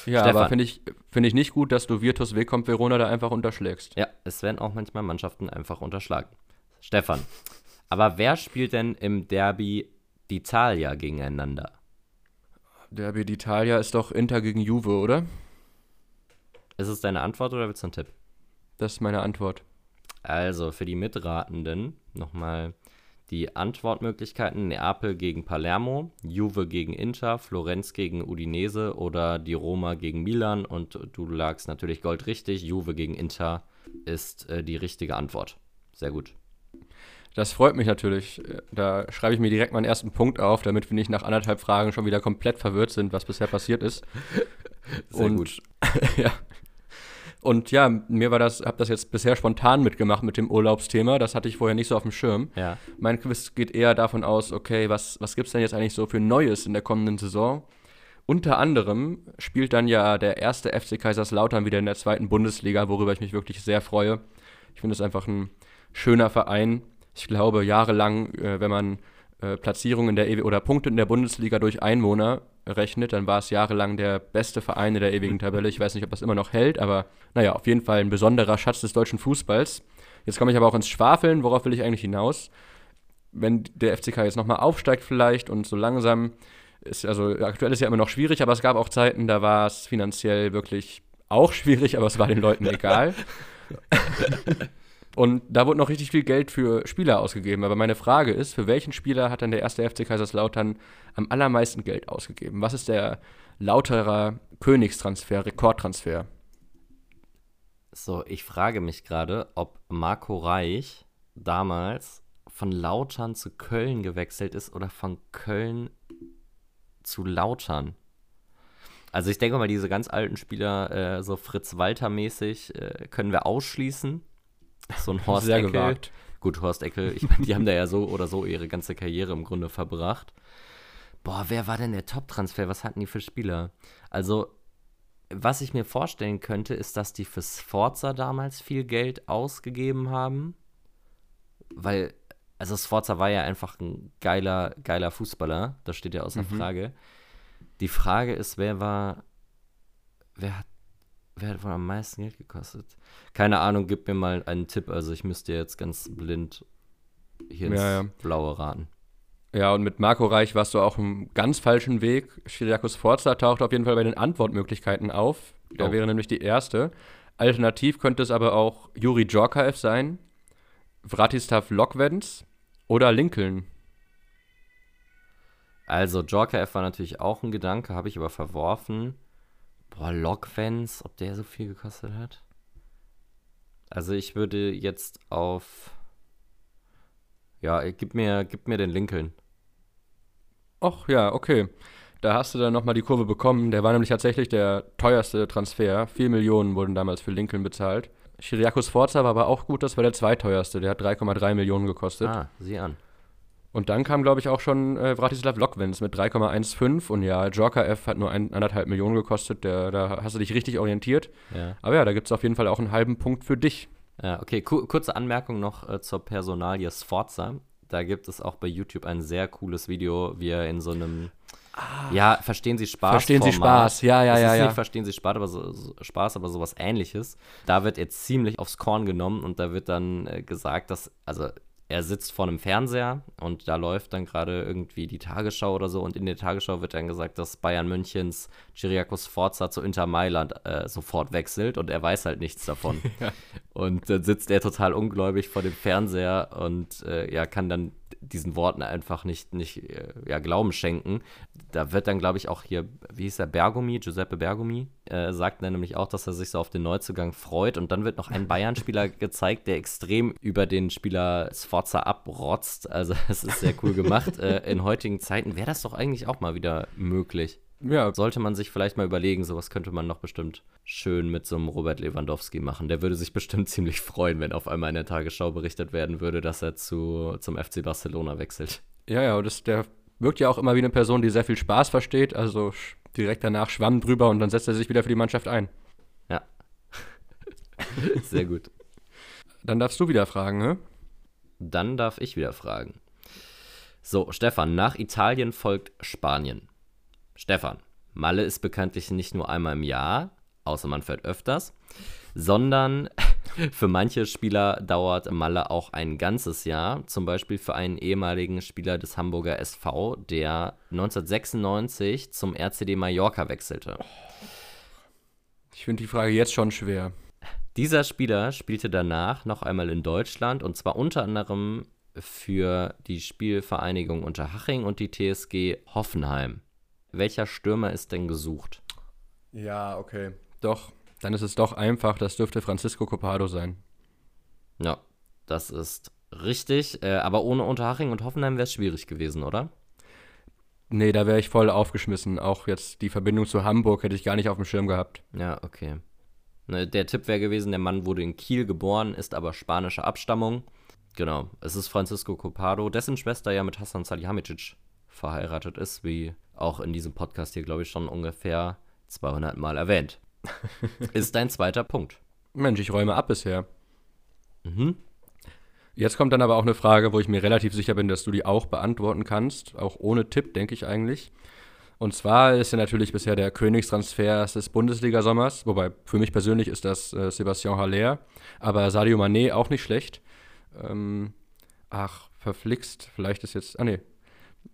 [SPEAKER 3] Ja, Stefan. aber finde ich, find ich nicht gut, dass du Virtus Willkommt Verona da einfach unterschlägst.
[SPEAKER 2] Ja, es werden auch manchmal Mannschaften einfach unterschlagen. Stefan, aber wer spielt denn im Derby d'Italia gegeneinander?
[SPEAKER 3] Derby d'Italia ist doch Inter gegen Juve, oder?
[SPEAKER 2] Ist es deine Antwort oder willst du einen Tipp?
[SPEAKER 3] Das ist meine Antwort.
[SPEAKER 2] Also für die Mitratenden nochmal die Antwortmöglichkeiten Neapel gegen Palermo, Juve gegen Inter, Florenz gegen Udinese oder die Roma gegen Milan. Und du lagst natürlich goldrichtig. Juve gegen Inter ist äh, die richtige Antwort. Sehr gut.
[SPEAKER 3] Das freut mich natürlich. Da schreibe ich mir direkt meinen ersten Punkt auf, damit wir nicht nach anderthalb Fragen schon wieder komplett verwirrt sind, was bisher passiert ist. (laughs)
[SPEAKER 2] Sehr Und, gut. (laughs)
[SPEAKER 3] ja, und ja, mir war das, habe das jetzt bisher spontan mitgemacht mit dem Urlaubsthema. Das hatte ich vorher nicht so auf dem Schirm.
[SPEAKER 2] Ja.
[SPEAKER 3] Mein Quiz geht eher davon aus, okay, was, was gibt es denn jetzt eigentlich so für Neues in der kommenden Saison? Unter anderem spielt dann ja der erste FC Kaiserslautern wieder in der zweiten Bundesliga, worüber ich mich wirklich sehr freue. Ich finde es einfach ein schöner Verein. Ich glaube, jahrelang, äh, wenn man äh, Platzierungen der e oder Punkte in der Bundesliga durch Einwohner rechnet, dann war es jahrelang der beste Verein in der ewigen Tabelle. Ich weiß nicht, ob das immer noch hält, aber naja, auf jeden Fall ein besonderer Schatz des deutschen Fußballs. Jetzt komme ich aber auch ins Schwafeln. Worauf will ich eigentlich hinaus? Wenn der FCK jetzt nochmal aufsteigt vielleicht und so langsam ist, also aktuell ist ja immer noch schwierig, aber es gab auch Zeiten, da war es finanziell wirklich auch schwierig, aber es war den Leuten (laughs) egal. (laughs) Und da wurde noch richtig viel Geld für Spieler ausgegeben. Aber meine Frage ist, für welchen Spieler hat dann der erste FC Kaiserslautern am allermeisten Geld ausgegeben? Was ist der lauterer Königstransfer, Rekordtransfer?
[SPEAKER 2] So, ich frage mich gerade, ob Marco Reich damals von Lautern zu Köln gewechselt ist oder von Köln zu Lautern. Also ich denke mal, diese ganz alten Spieler, äh, so Fritz Walter mäßig, äh, können wir ausschließen. So ein (laughs) Horst
[SPEAKER 3] Sehr
[SPEAKER 2] Eckel.
[SPEAKER 3] gewagt.
[SPEAKER 2] Gut, Horst Eckel, ich meine, die haben da ja so oder so ihre ganze Karriere im Grunde verbracht. Boah, wer war denn der Top-Transfer? Was hatten die für Spieler? Also, was ich mir vorstellen könnte, ist, dass die für Sforza damals viel Geld ausgegeben haben. Weil, also Sforza war ja einfach ein geiler, geiler Fußballer. Das steht ja außer mhm. Frage. Die Frage ist, wer war, wer hat Wer hat wohl am meisten Geld gekostet? Keine Ahnung, gib mir mal einen Tipp. Also ich müsste jetzt ganz blind hier ins ja, ja. Blaue raten.
[SPEAKER 3] Ja, und mit Marco Reich warst du auch im ganz falschen Weg. Shiriakos Forza taucht auf jeden Fall bei den Antwortmöglichkeiten auf. Der oh. wäre nämlich die erste. Alternativ könnte es aber auch Juri Djorkaev sein, Vratislav Lokvens oder Lincoln.
[SPEAKER 2] Also Djorkaev war natürlich auch ein Gedanke, habe ich aber verworfen. Boah, Logvans, ob der so viel gekostet hat? Also ich würde jetzt auf. Ja, gib mir, gib mir den Lincoln.
[SPEAKER 3] Ach ja, okay. Da hast du dann nochmal die Kurve bekommen. Der war nämlich tatsächlich der teuerste Transfer. 4 Millionen wurden damals für Lincoln bezahlt. Chiriakos Forza war aber auch gut, das war der zweiteuerste. Der hat 3,3 Millionen gekostet.
[SPEAKER 2] Ah, sieh an.
[SPEAKER 3] Und dann kam, glaube ich, auch schon äh, Vratislav Lokvens mit 3,15 und ja, Joker F hat nur ein, anderthalb Millionen gekostet, der, da hast du dich richtig orientiert.
[SPEAKER 2] Ja.
[SPEAKER 3] Aber ja, da gibt es auf jeden Fall auch einen halben Punkt für dich.
[SPEAKER 2] Ja, okay, kurze Anmerkung noch äh, zur Personalie Sforza. Da gibt es auch bei YouTube ein sehr cooles Video, wie er in so einem Ah, ja, verstehen Sie Spaß.
[SPEAKER 3] Verstehen Sie Spaß, ja, ja, ja.
[SPEAKER 2] Ist
[SPEAKER 3] ja.
[SPEAKER 2] Nicht verstehen Sie Spaß aber, so, so, Spaß, aber sowas ähnliches. Da wird er ziemlich aufs Korn genommen und da wird dann äh, gesagt, dass, also er sitzt vor einem Fernseher und da läuft dann gerade irgendwie die Tagesschau oder so und in der Tagesschau wird dann gesagt, dass Bayern Münchens Chiriakos Forza zu Inter Mailand äh, sofort wechselt und er weiß halt nichts davon. (laughs) ja. Und dann sitzt er total ungläubig vor dem Fernseher und äh, ja, kann dann diesen Worten einfach nicht, nicht äh, ja, Glauben schenken. da wird dann, glaube ich, auch hier, wie hieß der, Bergomi, Giuseppe Bergomi, äh, sagt dann nämlich auch, dass er sich so auf den Neuzugang freut. Und dann wird noch ein Bayern-Spieler (laughs) gezeigt, der extrem über den Spieler Sforza abrotzt. Also (laughs) es ist sehr cool gemacht. äh, in heutigen Zeiten wäre das doch eigentlich auch mal wieder möglich.
[SPEAKER 3] Ja,
[SPEAKER 2] Sollte man sich vielleicht mal überlegen, sowas könnte man noch bestimmt schön mit so einem Robert Lewandowski machen. Der würde sich (laughs) bestimmt ziemlich freuen, wenn auf einmal in der Tagesschau berichtet werden würde, dass er zu, zum FC Barcelona wechselt.
[SPEAKER 3] ja, ja, das, der wirkt ja auch immer wie eine Person, die sehr viel Spaß versteht. Also direkt danach schwamm drüber und dann setzt er sich wieder für die Mannschaft ein.
[SPEAKER 2] Ja. (laughs) Sehr gut.
[SPEAKER 3] Dann darfst du wieder fragen, ne?
[SPEAKER 2] Dann darf ich wieder fragen. So, Stefan, nach Italien folgt Spanien. Stefan, Malle ist bekanntlich nicht nur einmal im Jahr, außer man fährt öfters, sondern (laughs) für manche Spieler dauert Malle auch ein ganzes Jahr. Zum Beispiel für einen ehemaligen Spieler des Hamburger SV, der 1996 zum RCD Mallorca wechselte.
[SPEAKER 3] Ich finde die Frage jetzt schon schwer.
[SPEAKER 2] Dieser Spieler spielte danach noch einmal in Deutschland und zwar unter anderem für die Spielvereinigung Unterhaching und die TSG Hoffenheim. Welcher Stürmer ist denn gesucht?
[SPEAKER 3] Ja, okay. Doch, dann ist es doch einfach. Das dürfte Francisco Copado sein.
[SPEAKER 2] Ja, das ist richtig, äh, aber ohne Unterhaching und Hoffenheim wäre es schwierig gewesen, oder?
[SPEAKER 3] Nee, da wäre ich voll aufgeschmissen. Auch jetzt die Verbindung zu Hamburg hätte ich gar nicht auf dem Schirm gehabt.
[SPEAKER 2] Ja, okay. Ne, der Tipp wäre gewesen, der Mann wurde in Kiel geboren, ist aber spanischer Abstammung. Genau, es ist Francisco Copado, dessen Schwester ja mit Hassan Salihamidzic verheiratet ist, wie auch in diesem Podcast hier, glaube ich, schon ungefähr 200 Mal erwähnt. (laughs) ist dein zweiter Punkt.
[SPEAKER 3] Mensch, ich räume ab bisher.
[SPEAKER 2] Mhm.
[SPEAKER 3] Jetzt kommt dann aber auch eine Frage, wo ich mir relativ sicher bin, dass du die auch beantworten kannst. Auch ohne Tipp, denke ich eigentlich. Und zwar ist ja natürlich bisher der Königstransfer des Bundesliga-Sommers, wobei für mich persönlich ist das äh, Sebastian Haller, aber Sadio Mané auch nicht schlecht. Ähm, ach, verflixt, vielleicht ist jetzt, ah nee,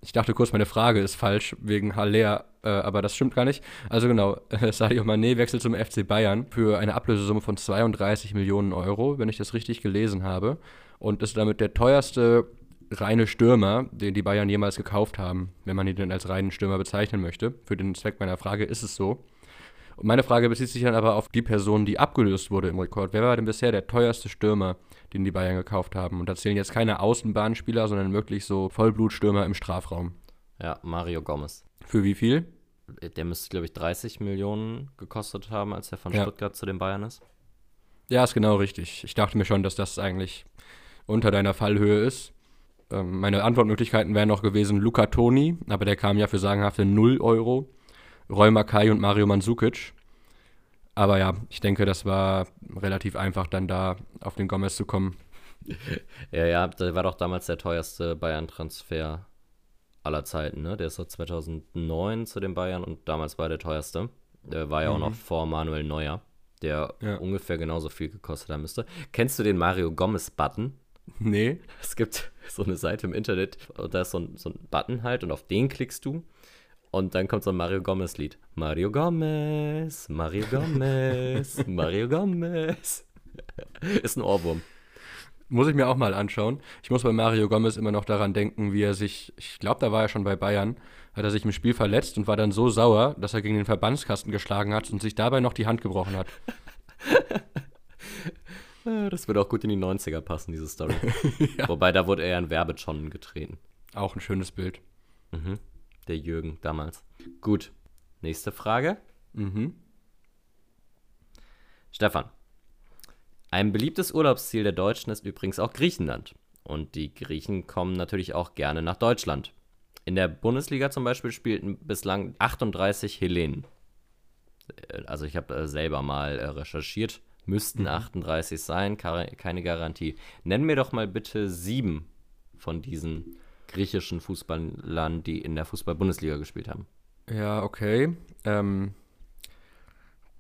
[SPEAKER 3] ich dachte kurz, meine Frage ist falsch wegen Haller, äh, aber das stimmt gar nicht. Also genau, (laughs) Sadio Mané wechselt zum FC Bayern für eine Ablösesumme von 32 Millionen Euro, wenn ich das richtig gelesen habe. Und ist damit der teuerste reine Stürmer, den die Bayern jemals gekauft haben, wenn man ihn denn als reinen Stürmer bezeichnen möchte. Für den Zweck meiner Frage ist es so. Und meine Frage bezieht sich dann aber auf die Person, die abgelöst wurde im Rekord. Wer war denn bisher der teuerste Stürmer, den die Bayern gekauft haben? Und da zählen jetzt keine Außenbahnspieler, sondern wirklich so Vollblutstürmer im Strafraum.
[SPEAKER 2] Ja, Mario Gomez.
[SPEAKER 3] Für wie viel?
[SPEAKER 2] Der müsste, glaube ich, 30 Millionen gekostet haben, als er von
[SPEAKER 3] Ja.
[SPEAKER 2] Stuttgart zu den Bayern ist.
[SPEAKER 3] Ja, ist genau richtig. Ich dachte mir schon, dass das eigentlich unter deiner Fallhöhe ist. Ähm, meine Antwortmöglichkeiten wären noch gewesen Luca Toni, aber der kam ja für sagenhafte 0 Euro. Roy Makai und Mario Mandzukic. Aber ja, ich denke, das war relativ einfach, dann da auf den Gomez zu kommen. (laughs)
[SPEAKER 2] Ja, ja, der war doch damals der teuerste Bayern-Transfer aller Zeiten, ne? Der ist so 2009 zu den Bayern und damals war er der teuerste. Der war ja auch noch vor Manuel Neuer, der
[SPEAKER 3] Ja.
[SPEAKER 2] ungefähr genauso viel gekostet haben müsste. Kennst du den Mario Gomez-Button?
[SPEAKER 3] Nee.
[SPEAKER 2] Es gibt so eine Seite im Internet, und da ist so ein, so ein Button halt und auf den klickst du und dann kommt so ein Mario Gomez-Lied. Mario Gomez, Mario Gomez, (laughs) Mario Gomez. (laughs) Ist ein Ohrwurm.
[SPEAKER 3] Muss ich mir auch mal anschauen. Ich muss bei Mario Gomez immer noch daran denken, wie er sich, ich glaube, da war er schon bei Bayern, hat er sich im Spiel verletzt und war dann so sauer, dass er gegen den Verbandskasten geschlagen hat und sich dabei noch die Hand gebrochen hat.
[SPEAKER 2] Äh, (laughs) Das würde auch gut in die 90er passen, diese Story. Wobei, da wurde er ja in Werbetonnen getreten.
[SPEAKER 3] Auch ein schönes Bild.
[SPEAKER 2] Mhm. Der Jürgen damals. Gut. Nächste Frage.
[SPEAKER 3] Mhm.
[SPEAKER 2] Stefan. Ein beliebtes Urlaubsziel der Deutschen ist übrigens auch Griechenland. Und die Griechen kommen natürlich auch gerne nach Deutschland. In der Bundesliga zum Beispiel spielten bislang 38 Hellenen. Äh, Also ich habe äh, selber mal äh, recherchiert. Müssten 38 sein, kare- keine Garantie. Nenn mir doch mal bitte sieben von diesen griechischen Fußballern, die in der Fußball-Bundesliga gespielt haben.
[SPEAKER 3] Ja, okay. Ähm,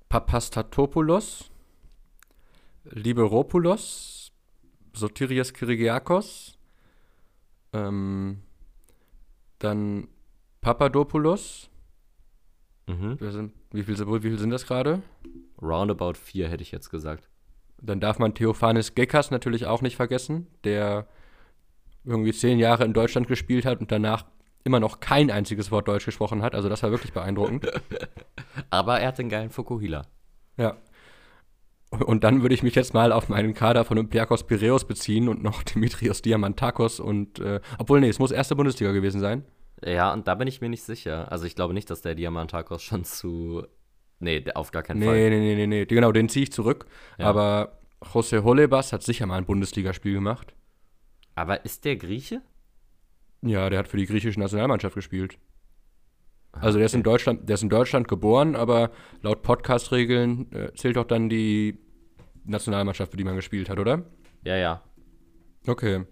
[SPEAKER 3] Papastatopoulos, Liberopoulos, Sotirios Kyriakos, ähm, dann Papadopoulos.
[SPEAKER 2] Mhm.
[SPEAKER 3] Sind, wie, viel, wie viel sind das gerade?
[SPEAKER 2] Roundabout vier hätte ich jetzt gesagt.
[SPEAKER 3] Dann darf man Theophanes Gekas natürlich auch nicht vergessen, der irgendwie zehn Jahre in Deutschland gespielt hat und danach immer noch kein einziges Wort Deutsch gesprochen hat. Also das war wirklich beeindruckend. (laughs)
[SPEAKER 2] Aber er hat den geilen Fukuhila.
[SPEAKER 3] Ja. Und dann würde ich mich jetzt mal auf meinen Kader von Olympiakos Piraeus beziehen und noch (laughs) Dimitrios Diamantakos und, äh, obwohl, nee, es muss erste Bundesliga gewesen sein.
[SPEAKER 2] Ja, und da bin ich mir nicht sicher. Also ich glaube nicht, dass der Diamantakos schon zu. Nee, auf gar keinen
[SPEAKER 3] nee,
[SPEAKER 2] Fall.
[SPEAKER 3] Nee, nee, nee, nee, genau, den ziehe ich zurück.
[SPEAKER 2] Ja.
[SPEAKER 3] Aber José Holebas hat sicher mal ein Bundesligaspiel gemacht.
[SPEAKER 2] Aber ist der Grieche?
[SPEAKER 3] Ja, der hat für die griechische Nationalmannschaft gespielt. Also der ist in Deutschland, der ist in Deutschland geboren, aber laut Podcast-Regeln äh, zählt doch dann die Nationalmannschaft, für die man gespielt hat, oder?
[SPEAKER 2] Ja, ja.
[SPEAKER 3] Okay.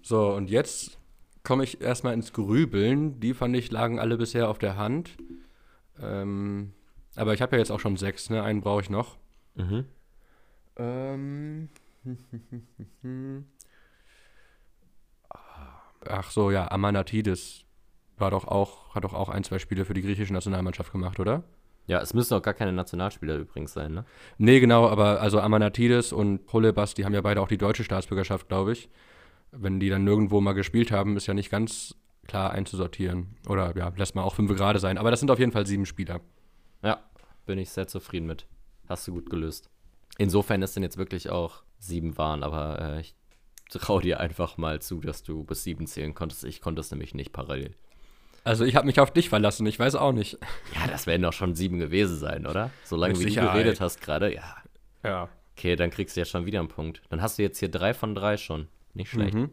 [SPEAKER 3] So, und jetzt komme ich erstmal ins Grübeln. Die fand ich lagen alle bisher auf der Hand. Ähm, aber ich habe ja jetzt auch schon sechs, ne? Einen brauche ich noch.
[SPEAKER 2] Mhm.
[SPEAKER 3] Ähm. (laughs) Ach so, ja, Amanatidis war doch auch, hat doch auch ein, zwei Spiele für die griechische Nationalmannschaft gemacht, oder?
[SPEAKER 2] Ja, es müssen auch gar keine Nationalspieler übrigens sein, ne?
[SPEAKER 3] Nee, genau, aber also Amanatidis und Holebas, die haben ja beide auch die deutsche Staatsbürgerschaft, glaube ich. Wenn die dann nirgendwo mal gespielt haben, ist ja nicht ganz klar einzusortieren. Oder ja, lässt mal auch fünf gerade sein. Aber das sind auf jeden Fall sieben Spieler.
[SPEAKER 2] Ja, bin ich sehr zufrieden mit. Hast du gut gelöst. Insofern ist denn jetzt wirklich auch sieben waren, aber äh, ich trau dir einfach mal zu, dass du bis sieben zählen konntest. Ich konnte es nämlich nicht parallel.
[SPEAKER 3] Also ich habe mich auf dich verlassen, ich weiß auch nicht.
[SPEAKER 2] Ja, das werden doch schon sieben gewesen sein, oder? Solange wie du geredet hast gerade, ja.
[SPEAKER 3] Ja.
[SPEAKER 2] Okay, dann kriegst du ja schon wieder einen Punkt. Dann hast du jetzt hier drei von drei schon. Nicht schlecht.
[SPEAKER 3] Mhm.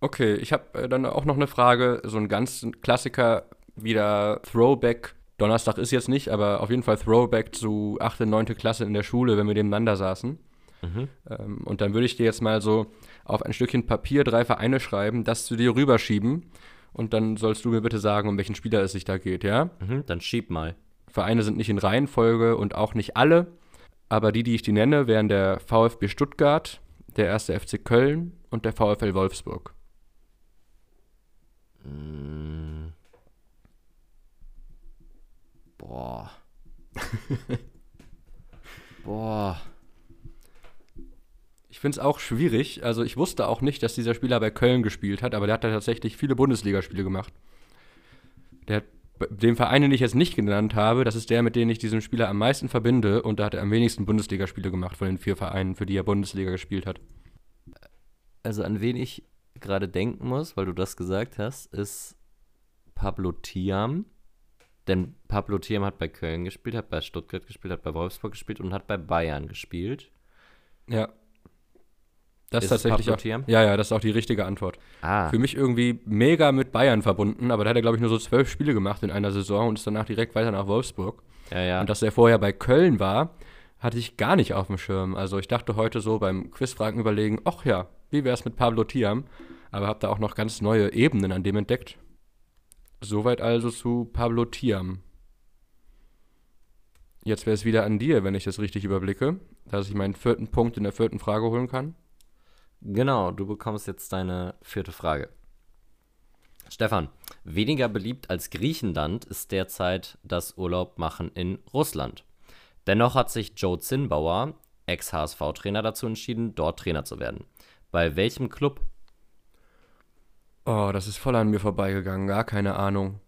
[SPEAKER 3] Okay, ich habe äh, dann auch noch eine Frage, so ein ganz Klassiker, wieder Throwback. Donnerstag ist jetzt nicht, aber auf jeden Fall Throwback zu 8., 9. Klasse in der Schule, wenn wir nebeneinander saßen.
[SPEAKER 2] Mhm.
[SPEAKER 3] Ähm, und dann würde ich dir jetzt mal so auf ein Stückchen Papier drei Vereine schreiben, das zu dir rüberschieben. Und dann sollst du mir bitte sagen, um welchen Spieler es sich da geht, ja?
[SPEAKER 2] Mhm, dann schieb mal.
[SPEAKER 3] Vereine sind nicht in Reihenfolge und auch nicht alle. Aber die, die ich dir nenne, wären der VfB Stuttgart, der 1. FC Köln und der VfL Wolfsburg.
[SPEAKER 2] Mm. Boah. (laughs) Boah.
[SPEAKER 3] Ich finde es auch schwierig. Also ich wusste auch nicht, dass dieser Spieler bei Köln gespielt hat, aber der hat da tatsächlich viele Bundesligaspiele gemacht. Der hat den Verein, den ich jetzt nicht genannt habe, das ist der, mit dem ich diesen Spieler am meisten verbinde und da hat er am wenigsten Bundesligaspiele gemacht von den vier Vereinen, für die er Bundesliga gespielt hat.
[SPEAKER 2] Also an wen ich gerade denken muss, weil du das gesagt hast, ist Pablo Thiam. Denn Pablo Thiam hat bei Köln gespielt, hat bei Stuttgart gespielt, hat bei Wolfsburg gespielt und hat bei Bayern gespielt.
[SPEAKER 3] Ja. Das ist, tatsächlich auch? Ja, ja, das ist auch die richtige Antwort.
[SPEAKER 2] Ah,
[SPEAKER 3] Für mich irgendwie mega mit Bayern verbunden, aber da hat er, glaube ich, nur so zwölf Spiele gemacht in einer Saison und ist danach direkt weiter nach Wolfsburg.
[SPEAKER 2] ja, ja.
[SPEAKER 3] Und dass er vorher bei Köln war, hatte ich gar nicht auf dem Schirm. Also ich dachte heute so beim Quizfragen überlegen, ach ja, wie wäre es mit Pablo Thiam? Aber habe da auch noch ganz neue Ebenen an dem entdeckt. Soweit also zu Pablo Thiam. Jetzt wäre es wieder an dir, wenn ich das richtig überblicke, dass ich meinen vierten Punkt in der vierten Frage holen kann.
[SPEAKER 2] Genau, du bekommst jetzt deine vierte Frage. Stefan, weniger beliebt als Griechenland ist derzeit das Urlaub machen in Russland. Dennoch hat sich Joe Zinnbauer, Ex-HSV-Trainer, dazu entschieden, dort Trainer zu werden. Bei welchem Club?
[SPEAKER 3] Oh, das ist voll an mir vorbeigegangen, gar keine Ahnung.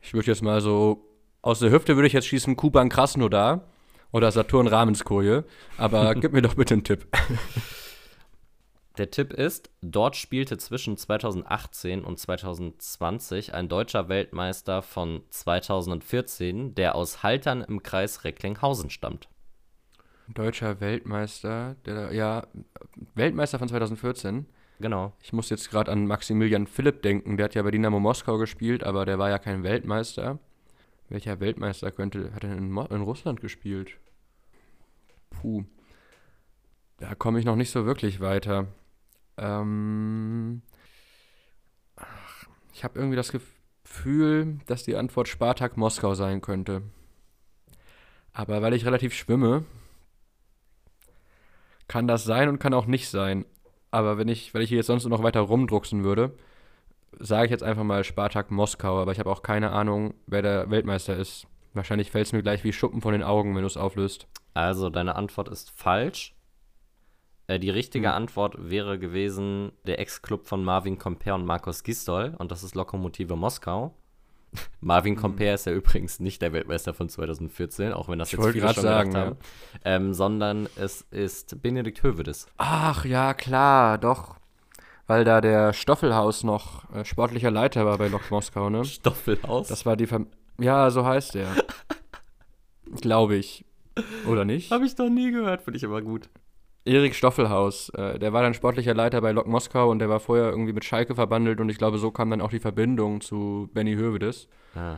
[SPEAKER 3] Ich würde jetzt mal so, aus der Hüfte würde ich jetzt schießen Kuban Krasnodar oder Saturn Ramenskoje, aber (laughs) gib mir doch bitte einen Tipp. (laughs)
[SPEAKER 2] Der Tipp ist, dort spielte zwischen 2018 und 2020 ein deutscher Weltmeister von 2014, der aus Haltern im Kreis Recklinghausen stammt.
[SPEAKER 3] Deutscher Weltmeister, der, ja, Weltmeister von 2014.
[SPEAKER 2] Genau.
[SPEAKER 3] Ich muss jetzt gerade an Maximilian Philipp denken, der hat ja bei Dynamo Moskau gespielt, aber der war ja kein Weltmeister. Welcher Weltmeister könnte, hat er in, Mo in Russland gespielt? Puh. Da komme ich noch nicht so wirklich weiter. Ähm, ach, ich habe irgendwie das Gefühl, dass die Antwort Spartak Moskau sein könnte. Aber weil ich relativ schwimme, kann das sein und kann auch nicht sein. Aber wenn ich, weil ich hier jetzt sonst noch weiter rumdrucksen würde, sage ich jetzt einfach mal Spartak Moskau, aber ich habe auch keine Ahnung, wer der Weltmeister ist. Wahrscheinlich fällt es mir gleich wie Schuppen von den Augen, wenn du es auflöst.
[SPEAKER 2] Also deine Antwort ist falsch. Äh, die richtige
[SPEAKER 3] Hm.
[SPEAKER 2] Antwort wäre gewesen der Ex-Club von Marvin Comper und Markus Gistol und das ist Lokomotive Moskau. (laughs) Marvin Comper ist ja übrigens nicht der Weltmeister von 2014, auch wenn das
[SPEAKER 3] Ich
[SPEAKER 2] jetzt viele schon
[SPEAKER 3] sagen,
[SPEAKER 2] gedacht haben, ähm, sondern es ist Benedikt Hövedes.
[SPEAKER 3] Ach ja, klar, doch. Weil da der Stoffelhaus noch äh, sportlicher Leiter war bei Lok Moskau, ne?
[SPEAKER 2] Stoffelhaus.
[SPEAKER 3] Das war die Fam Ja, so heißt er. (laughs) Glaube ich. Oder nicht?
[SPEAKER 2] habe ich doch nie gehört, finde ich aber gut.
[SPEAKER 3] Erik Stoffelhaus, äh, der war dann sportlicher Leiter bei Lok Moskau und der war vorher irgendwie mit Schalke verbandelt und ich glaube, so kam dann auch die Verbindung zu Benny Hövedes.
[SPEAKER 2] Ah.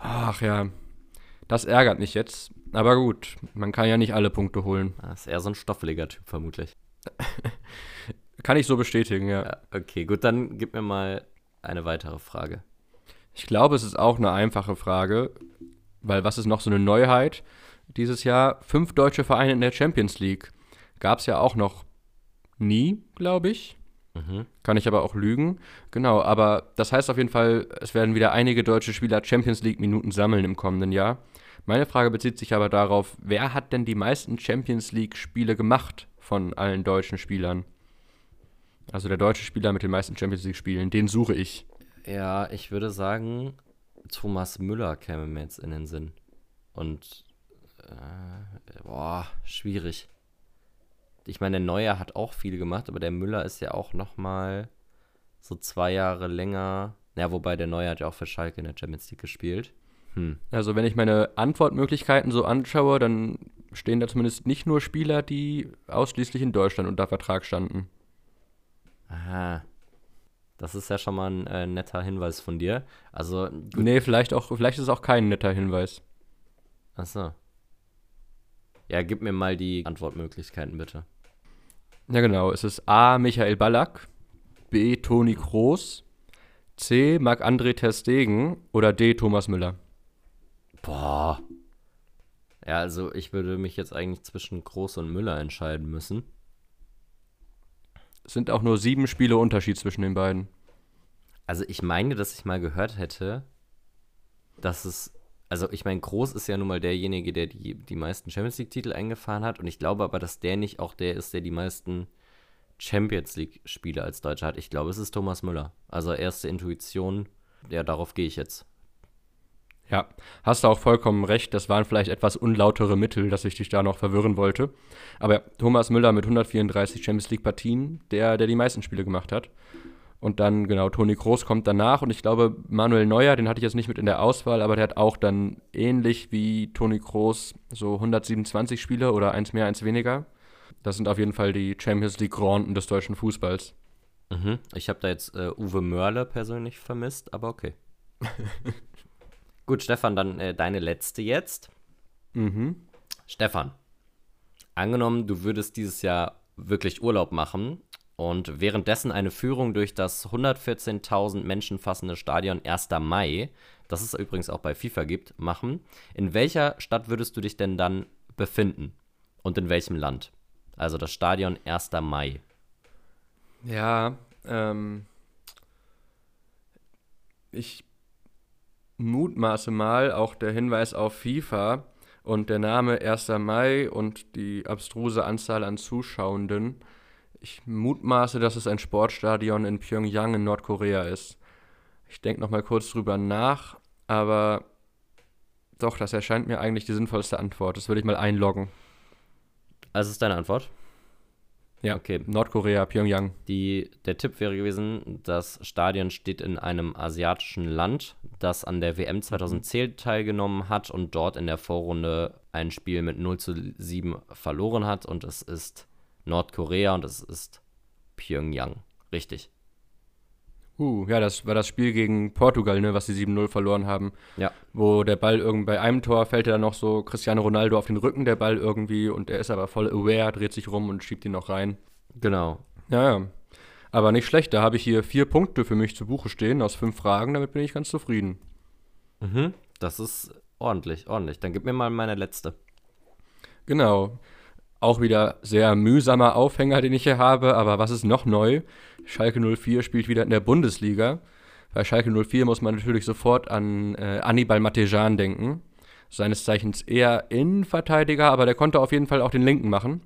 [SPEAKER 3] Ach ja, das ärgert mich jetzt. Aber gut, man kann ja nicht alle Punkte holen.
[SPEAKER 2] Das Ah, ist eher so ein stoffeliger Typ, vermutlich. (laughs)
[SPEAKER 3] Kann ich so bestätigen, ja.
[SPEAKER 2] Ja, okay, gut, dann gib mir mal eine weitere Frage.
[SPEAKER 3] Ich glaube, es ist auch eine einfache Frage, weil was ist noch so eine Neuheit dieses Jahr? Fünf deutsche Vereine in der Champions League. Gab es ja auch noch nie, glaube ich.
[SPEAKER 2] Mhm.
[SPEAKER 3] Kann ich aber auch lügen. Genau, aber das heißt auf jeden Fall, es werden wieder einige deutsche Spieler Champions League-Minuten sammeln im kommenden Jahr. Meine Frage bezieht sich aber darauf, wer hat denn die meisten Champions League-Spiele gemacht von allen deutschen Spielern? Also der deutsche Spieler mit den meisten Champions League-Spielen, den suche ich.
[SPEAKER 2] Ja, ich würde sagen, Thomas Müller käme mir jetzt in den Sinn. Und, äh, boah, schwierig. Ich meine, der Neuer hat auch viel gemacht, aber der Müller ist ja auch noch mal so zwei Jahre länger. Ja, wobei der Neuer hat ja auch für Schalke in der Champions League gespielt. Hm.
[SPEAKER 3] Also wenn ich meine Antwortmöglichkeiten so anschaue, dann stehen da zumindest nicht nur Spieler, die ausschließlich in Deutschland unter Vertrag standen.
[SPEAKER 2] Aha. Das ist ja schon mal ein äh, netter Hinweis von dir. Also, gut.
[SPEAKER 3] Nee, vielleicht auch, vielleicht ist es auch kein netter Hinweis.
[SPEAKER 2] Achso. Ja, gib mir mal die Antwortmöglichkeiten bitte.
[SPEAKER 3] Ja genau, es ist A. Michael Ballack, B. Toni Kroos, C. Marc-André Ter Stegen oder D. Thomas Müller.
[SPEAKER 2] Boah. Ja, also ich würde mich jetzt eigentlich zwischen Groß und Müller entscheiden müssen.
[SPEAKER 3] Es sind auch nur sieben Spiele Unterschied zwischen den beiden.
[SPEAKER 2] Also ich meine, dass ich mal gehört hätte, dass es, also ich meine, Groß ist ja nun mal derjenige, der die, die meisten Champions League-Titel eingefahren hat und ich glaube aber, dass der nicht auch der ist, der die meisten Champions League-Spiele als Deutscher hat. Ich glaube, es ist Thomas Müller. Also erste Intuition, ja, darauf gehe ich jetzt.
[SPEAKER 3] Ja, hast du auch vollkommen recht. Das waren vielleicht etwas unlautere Mittel, dass ich dich da noch verwirren wollte. Aber Thomas Müller mit 134 Champions League Partien, der, der die meisten Spiele gemacht hat. Und dann, genau, Toni Kroos kommt danach. Und ich glaube, Manuel Neuer, den hatte ich jetzt nicht mit in der Auswahl, aber der hat auch dann ähnlich wie Toni Kroos so 127 Spiele oder eins mehr, eins weniger. Das sind auf jeden Fall die Champions League Granden des deutschen Fußballs.
[SPEAKER 2] Mhm. Ich habe da jetzt äh, Uwe Mörle persönlich vermisst, aber okay. (laughs) Gut, Stefan, dann äh, deine letzte jetzt.
[SPEAKER 3] Mhm.
[SPEAKER 2] Stefan, angenommen, du würdest dieses Jahr wirklich Urlaub machen und währenddessen eine Führung durch das 114.000 Menschen fassende Stadion 1. Mai, das es übrigens auch bei FIFA gibt, machen. In welcher Stadt würdest du dich denn dann befinden? Und in welchem Land? Also das Stadion 1. Mai.
[SPEAKER 3] Ja, ähm, ich mutmaße mal auch der Hinweis auf FIFA und der Name 1. Mai und die abstruse Anzahl an Zuschauenden. Ich mutmaße, dass es ein Sportstadion in Pyongyang in Nordkorea ist. Ich denke noch mal kurz drüber nach, aber doch, das erscheint mir eigentlich die sinnvollste Antwort. Das würde ich mal einloggen.
[SPEAKER 2] Also ist deine Antwort?
[SPEAKER 3] Ja,
[SPEAKER 2] Okay.
[SPEAKER 3] Nordkorea, Pyongyang.
[SPEAKER 2] Die, der Tipp wäre gewesen, das Stadion steht in einem asiatischen Land, das an der WM 2010 teilgenommen hat und dort in der Vorrunde ein Spiel mit 0 zu 7 verloren hat. Und es ist Nordkorea und es ist Pyongyang. Richtig.
[SPEAKER 3] Uh, ja, das war das Spiel gegen Portugal, ne, was sie 7-0 verloren haben.
[SPEAKER 2] Ja.
[SPEAKER 3] Wo der Ball irgendwie bei einem Tor fällt er dann noch so Cristiano Ronaldo auf den Rücken, der Ball irgendwie, und er ist aber voll aware, dreht sich rum und schiebt ihn noch rein.
[SPEAKER 2] Genau.
[SPEAKER 3] Ja, ja. Aber nicht schlecht, da habe ich hier vier Punkte für mich zu Buche stehen aus fünf Fragen, damit bin ich ganz zufrieden.
[SPEAKER 2] Mhm. Das ist ordentlich, ordentlich. Dann gib mir mal meine letzte.
[SPEAKER 3] Genau. Auch wieder sehr mühsamer Aufhänger, den ich hier habe, aber was ist noch neu? Schalke 04 spielt wieder in der Bundesliga. Bei Schalke 04 muss man natürlich sofort an äh, Annibal Matejan denken. Seines Zeichens eher Innenverteidiger, aber der konnte auf jeden Fall auch den Linken machen.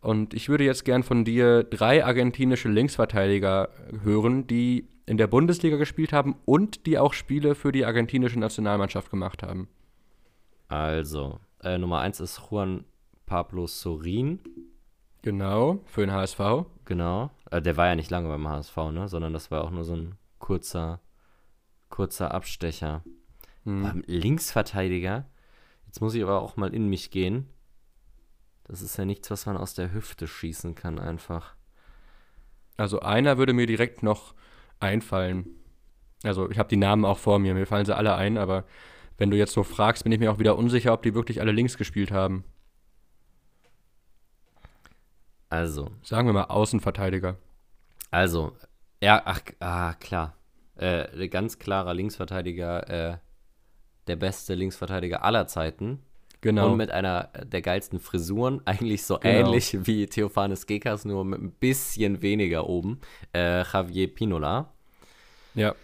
[SPEAKER 3] Und ich würde jetzt gern von dir drei argentinische Linksverteidiger hören, die in der Bundesliga gespielt haben und die auch Spiele für die argentinische Nationalmannschaft gemacht haben.
[SPEAKER 2] Also, äh, Nummer eins ist Juan Pablo Sorin.
[SPEAKER 3] Genau, für den HSV.
[SPEAKER 2] Genau. Äh, der war ja nicht lange beim HSV, ne? Sondern das war auch nur so ein kurzer, kurzer Abstecher.
[SPEAKER 3] Hm.
[SPEAKER 2] Beim Linksverteidiger, jetzt muss ich aber auch mal in mich gehen. Das ist ja nichts, was man aus der Hüfte schießen kann, einfach.
[SPEAKER 3] Also einer würde mir direkt noch einfallen. Also ich habe die Namen auch vor mir, mir fallen sie alle ein, aber wenn du jetzt so fragst, bin ich mir auch wieder unsicher, ob die wirklich alle links gespielt haben.
[SPEAKER 2] Also,
[SPEAKER 3] Sagen wir mal Außenverteidiger.
[SPEAKER 2] also, ja, ach, ah, klar. Äh, ganz klarer Linksverteidiger, äh, der beste Linksverteidiger aller Zeiten.
[SPEAKER 3] Genau.
[SPEAKER 2] Und mit einer der geilsten Frisuren, (laughs) eigentlich so
[SPEAKER 3] Genau.
[SPEAKER 2] ähnlich wie Theophanes Gekas, nur mit ein bisschen weniger oben. Äh, Javier Pinola.
[SPEAKER 3] ja.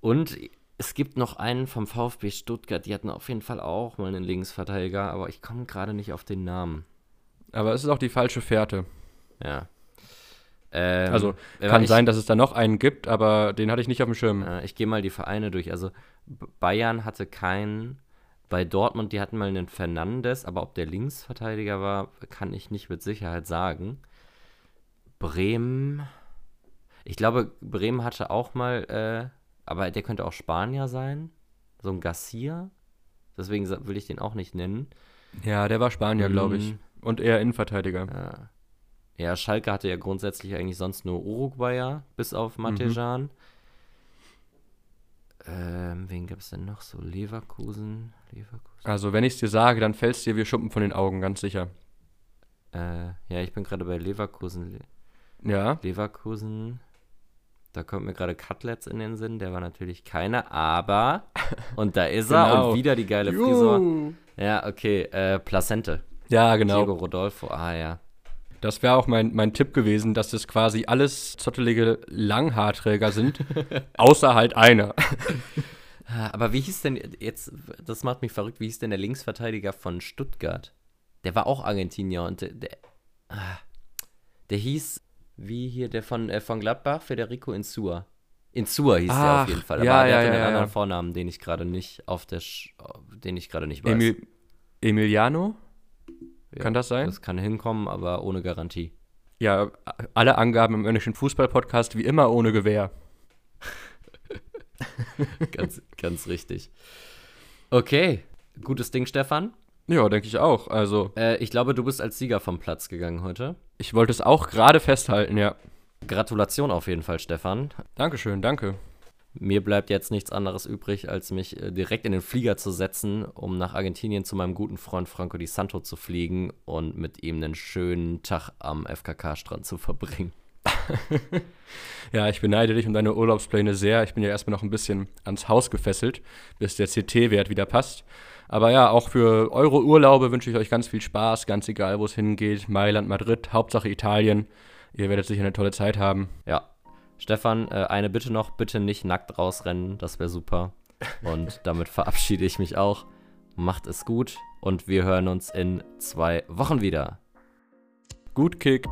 [SPEAKER 2] Und es gibt noch einen vom VfB Stuttgart, die hatten auf jeden Fall auch mal einen Linksverteidiger, aber ich komme gerade nicht auf den Namen.
[SPEAKER 3] Aber es ist auch die falsche Fährte.
[SPEAKER 2] Ja. Ähm,
[SPEAKER 3] Also kann
[SPEAKER 2] ich,
[SPEAKER 3] sein, dass es da noch einen gibt, aber den hatte ich nicht auf dem Schirm.
[SPEAKER 2] Äh, ich gehe mal die Vereine durch. Also Bayern hatte keinen. Bei Dortmund, die hatten mal einen Fernandes, aber ob der Linksverteidiger war, kann ich nicht mit Sicherheit sagen. Bremen. Ich glaube, Bremen hatte auch mal, äh, aber der könnte auch Spanier sein. So ein Garcia. Deswegen will ich den auch nicht nennen.
[SPEAKER 3] Ja, der war Spanier, glaube ich.
[SPEAKER 2] Mhm.
[SPEAKER 3] Und eher Innenverteidiger.
[SPEAKER 2] Ja. Ja, Schalke hatte ja grundsätzlich eigentlich sonst nur Uruguayer, bis auf Matejan. Ähm, wen gab es denn noch so? Leverkusen? Leverkusen?
[SPEAKER 3] Also wenn ich es dir sage, dann fällt es dir wie Schuppen von den Augen, ganz sicher.
[SPEAKER 2] Äh, ja, ich bin gerade bei Leverkusen. Le
[SPEAKER 3] Ja.
[SPEAKER 2] Leverkusen. Da kommt mir gerade Cutlets in den Sinn. Der war natürlich keiner, aber. (laughs) Und da ist er.
[SPEAKER 3] Genau.
[SPEAKER 2] Und wieder die geile Frisur. Ja, okay. Äh, Placente.
[SPEAKER 3] Ja, genau.
[SPEAKER 2] Diego Rodolfo. Ah, ja.
[SPEAKER 3] Das wäre auch mein, mein Tipp gewesen, dass das quasi alles zottelige Langhaarträger sind, (laughs) außer halt einer.
[SPEAKER 2] Ah, Aber wie hieß denn jetzt, das macht mich verrückt, wie hieß denn der Linksverteidiger von Stuttgart? Der war auch Argentinier und der, der, ah, der hieß, wie hier der von, äh, von Gladbach, Federico Insua. Insua hieß der
[SPEAKER 3] Ach,
[SPEAKER 2] auf jeden Fall, aber
[SPEAKER 3] ja,
[SPEAKER 2] der
[SPEAKER 3] ja,
[SPEAKER 2] hatte
[SPEAKER 3] ja,
[SPEAKER 2] einen anderen Vornamen, den ich gerade nicht auf der, Sch den ich gerade nicht weiß.
[SPEAKER 3] Emil, Emiliano?
[SPEAKER 2] Ja,
[SPEAKER 3] kann das sein?
[SPEAKER 2] Das kann hinkommen, aber ohne Garantie.
[SPEAKER 3] Ja, alle Angaben im Örnischen Fußball-Podcast wie immer ohne Gewehr. (laughs)
[SPEAKER 2] Ganz, ganz richtig. Okay, gutes Ding, Stefan.
[SPEAKER 3] Ja, denke ich auch. Also,
[SPEAKER 2] Äh, ich glaube, du bist als Sieger vom Platz gegangen heute.
[SPEAKER 3] ich wollte es auch gerade festhalten, ja.
[SPEAKER 2] Gratulation auf jeden Fall, Stefan.
[SPEAKER 3] Dankeschön, danke.
[SPEAKER 2] Mir bleibt jetzt nichts anderes übrig, als mich äh, direkt in den Flieger zu setzen, um nach Argentinien zu meinem guten Freund Franco Di Santo zu fliegen und mit ihm einen schönen Tag am FKK-Strand zu verbringen. (laughs)
[SPEAKER 3] Ja, ich beneide dich um deine Urlaubspläne sehr. Ich bin ja erstmal noch ein bisschen ans Haus gefesselt, bis der CT-Wert wieder passt. Aber ja, auch für eure Urlaube wünsche ich euch ganz viel Spaß, ganz egal, wo es hingeht. Mailand, Madrid, Hauptsache Italien. Ihr werdet sicher eine tolle Zeit haben.
[SPEAKER 2] Ja, Stefan, äh, eine Bitte noch, bitte nicht nackt rausrennen, das wäre super. Und (laughs) damit verabschiede ich mich auch. Macht es gut und wir hören uns in zwei Wochen wieder.
[SPEAKER 3] Gut Kick.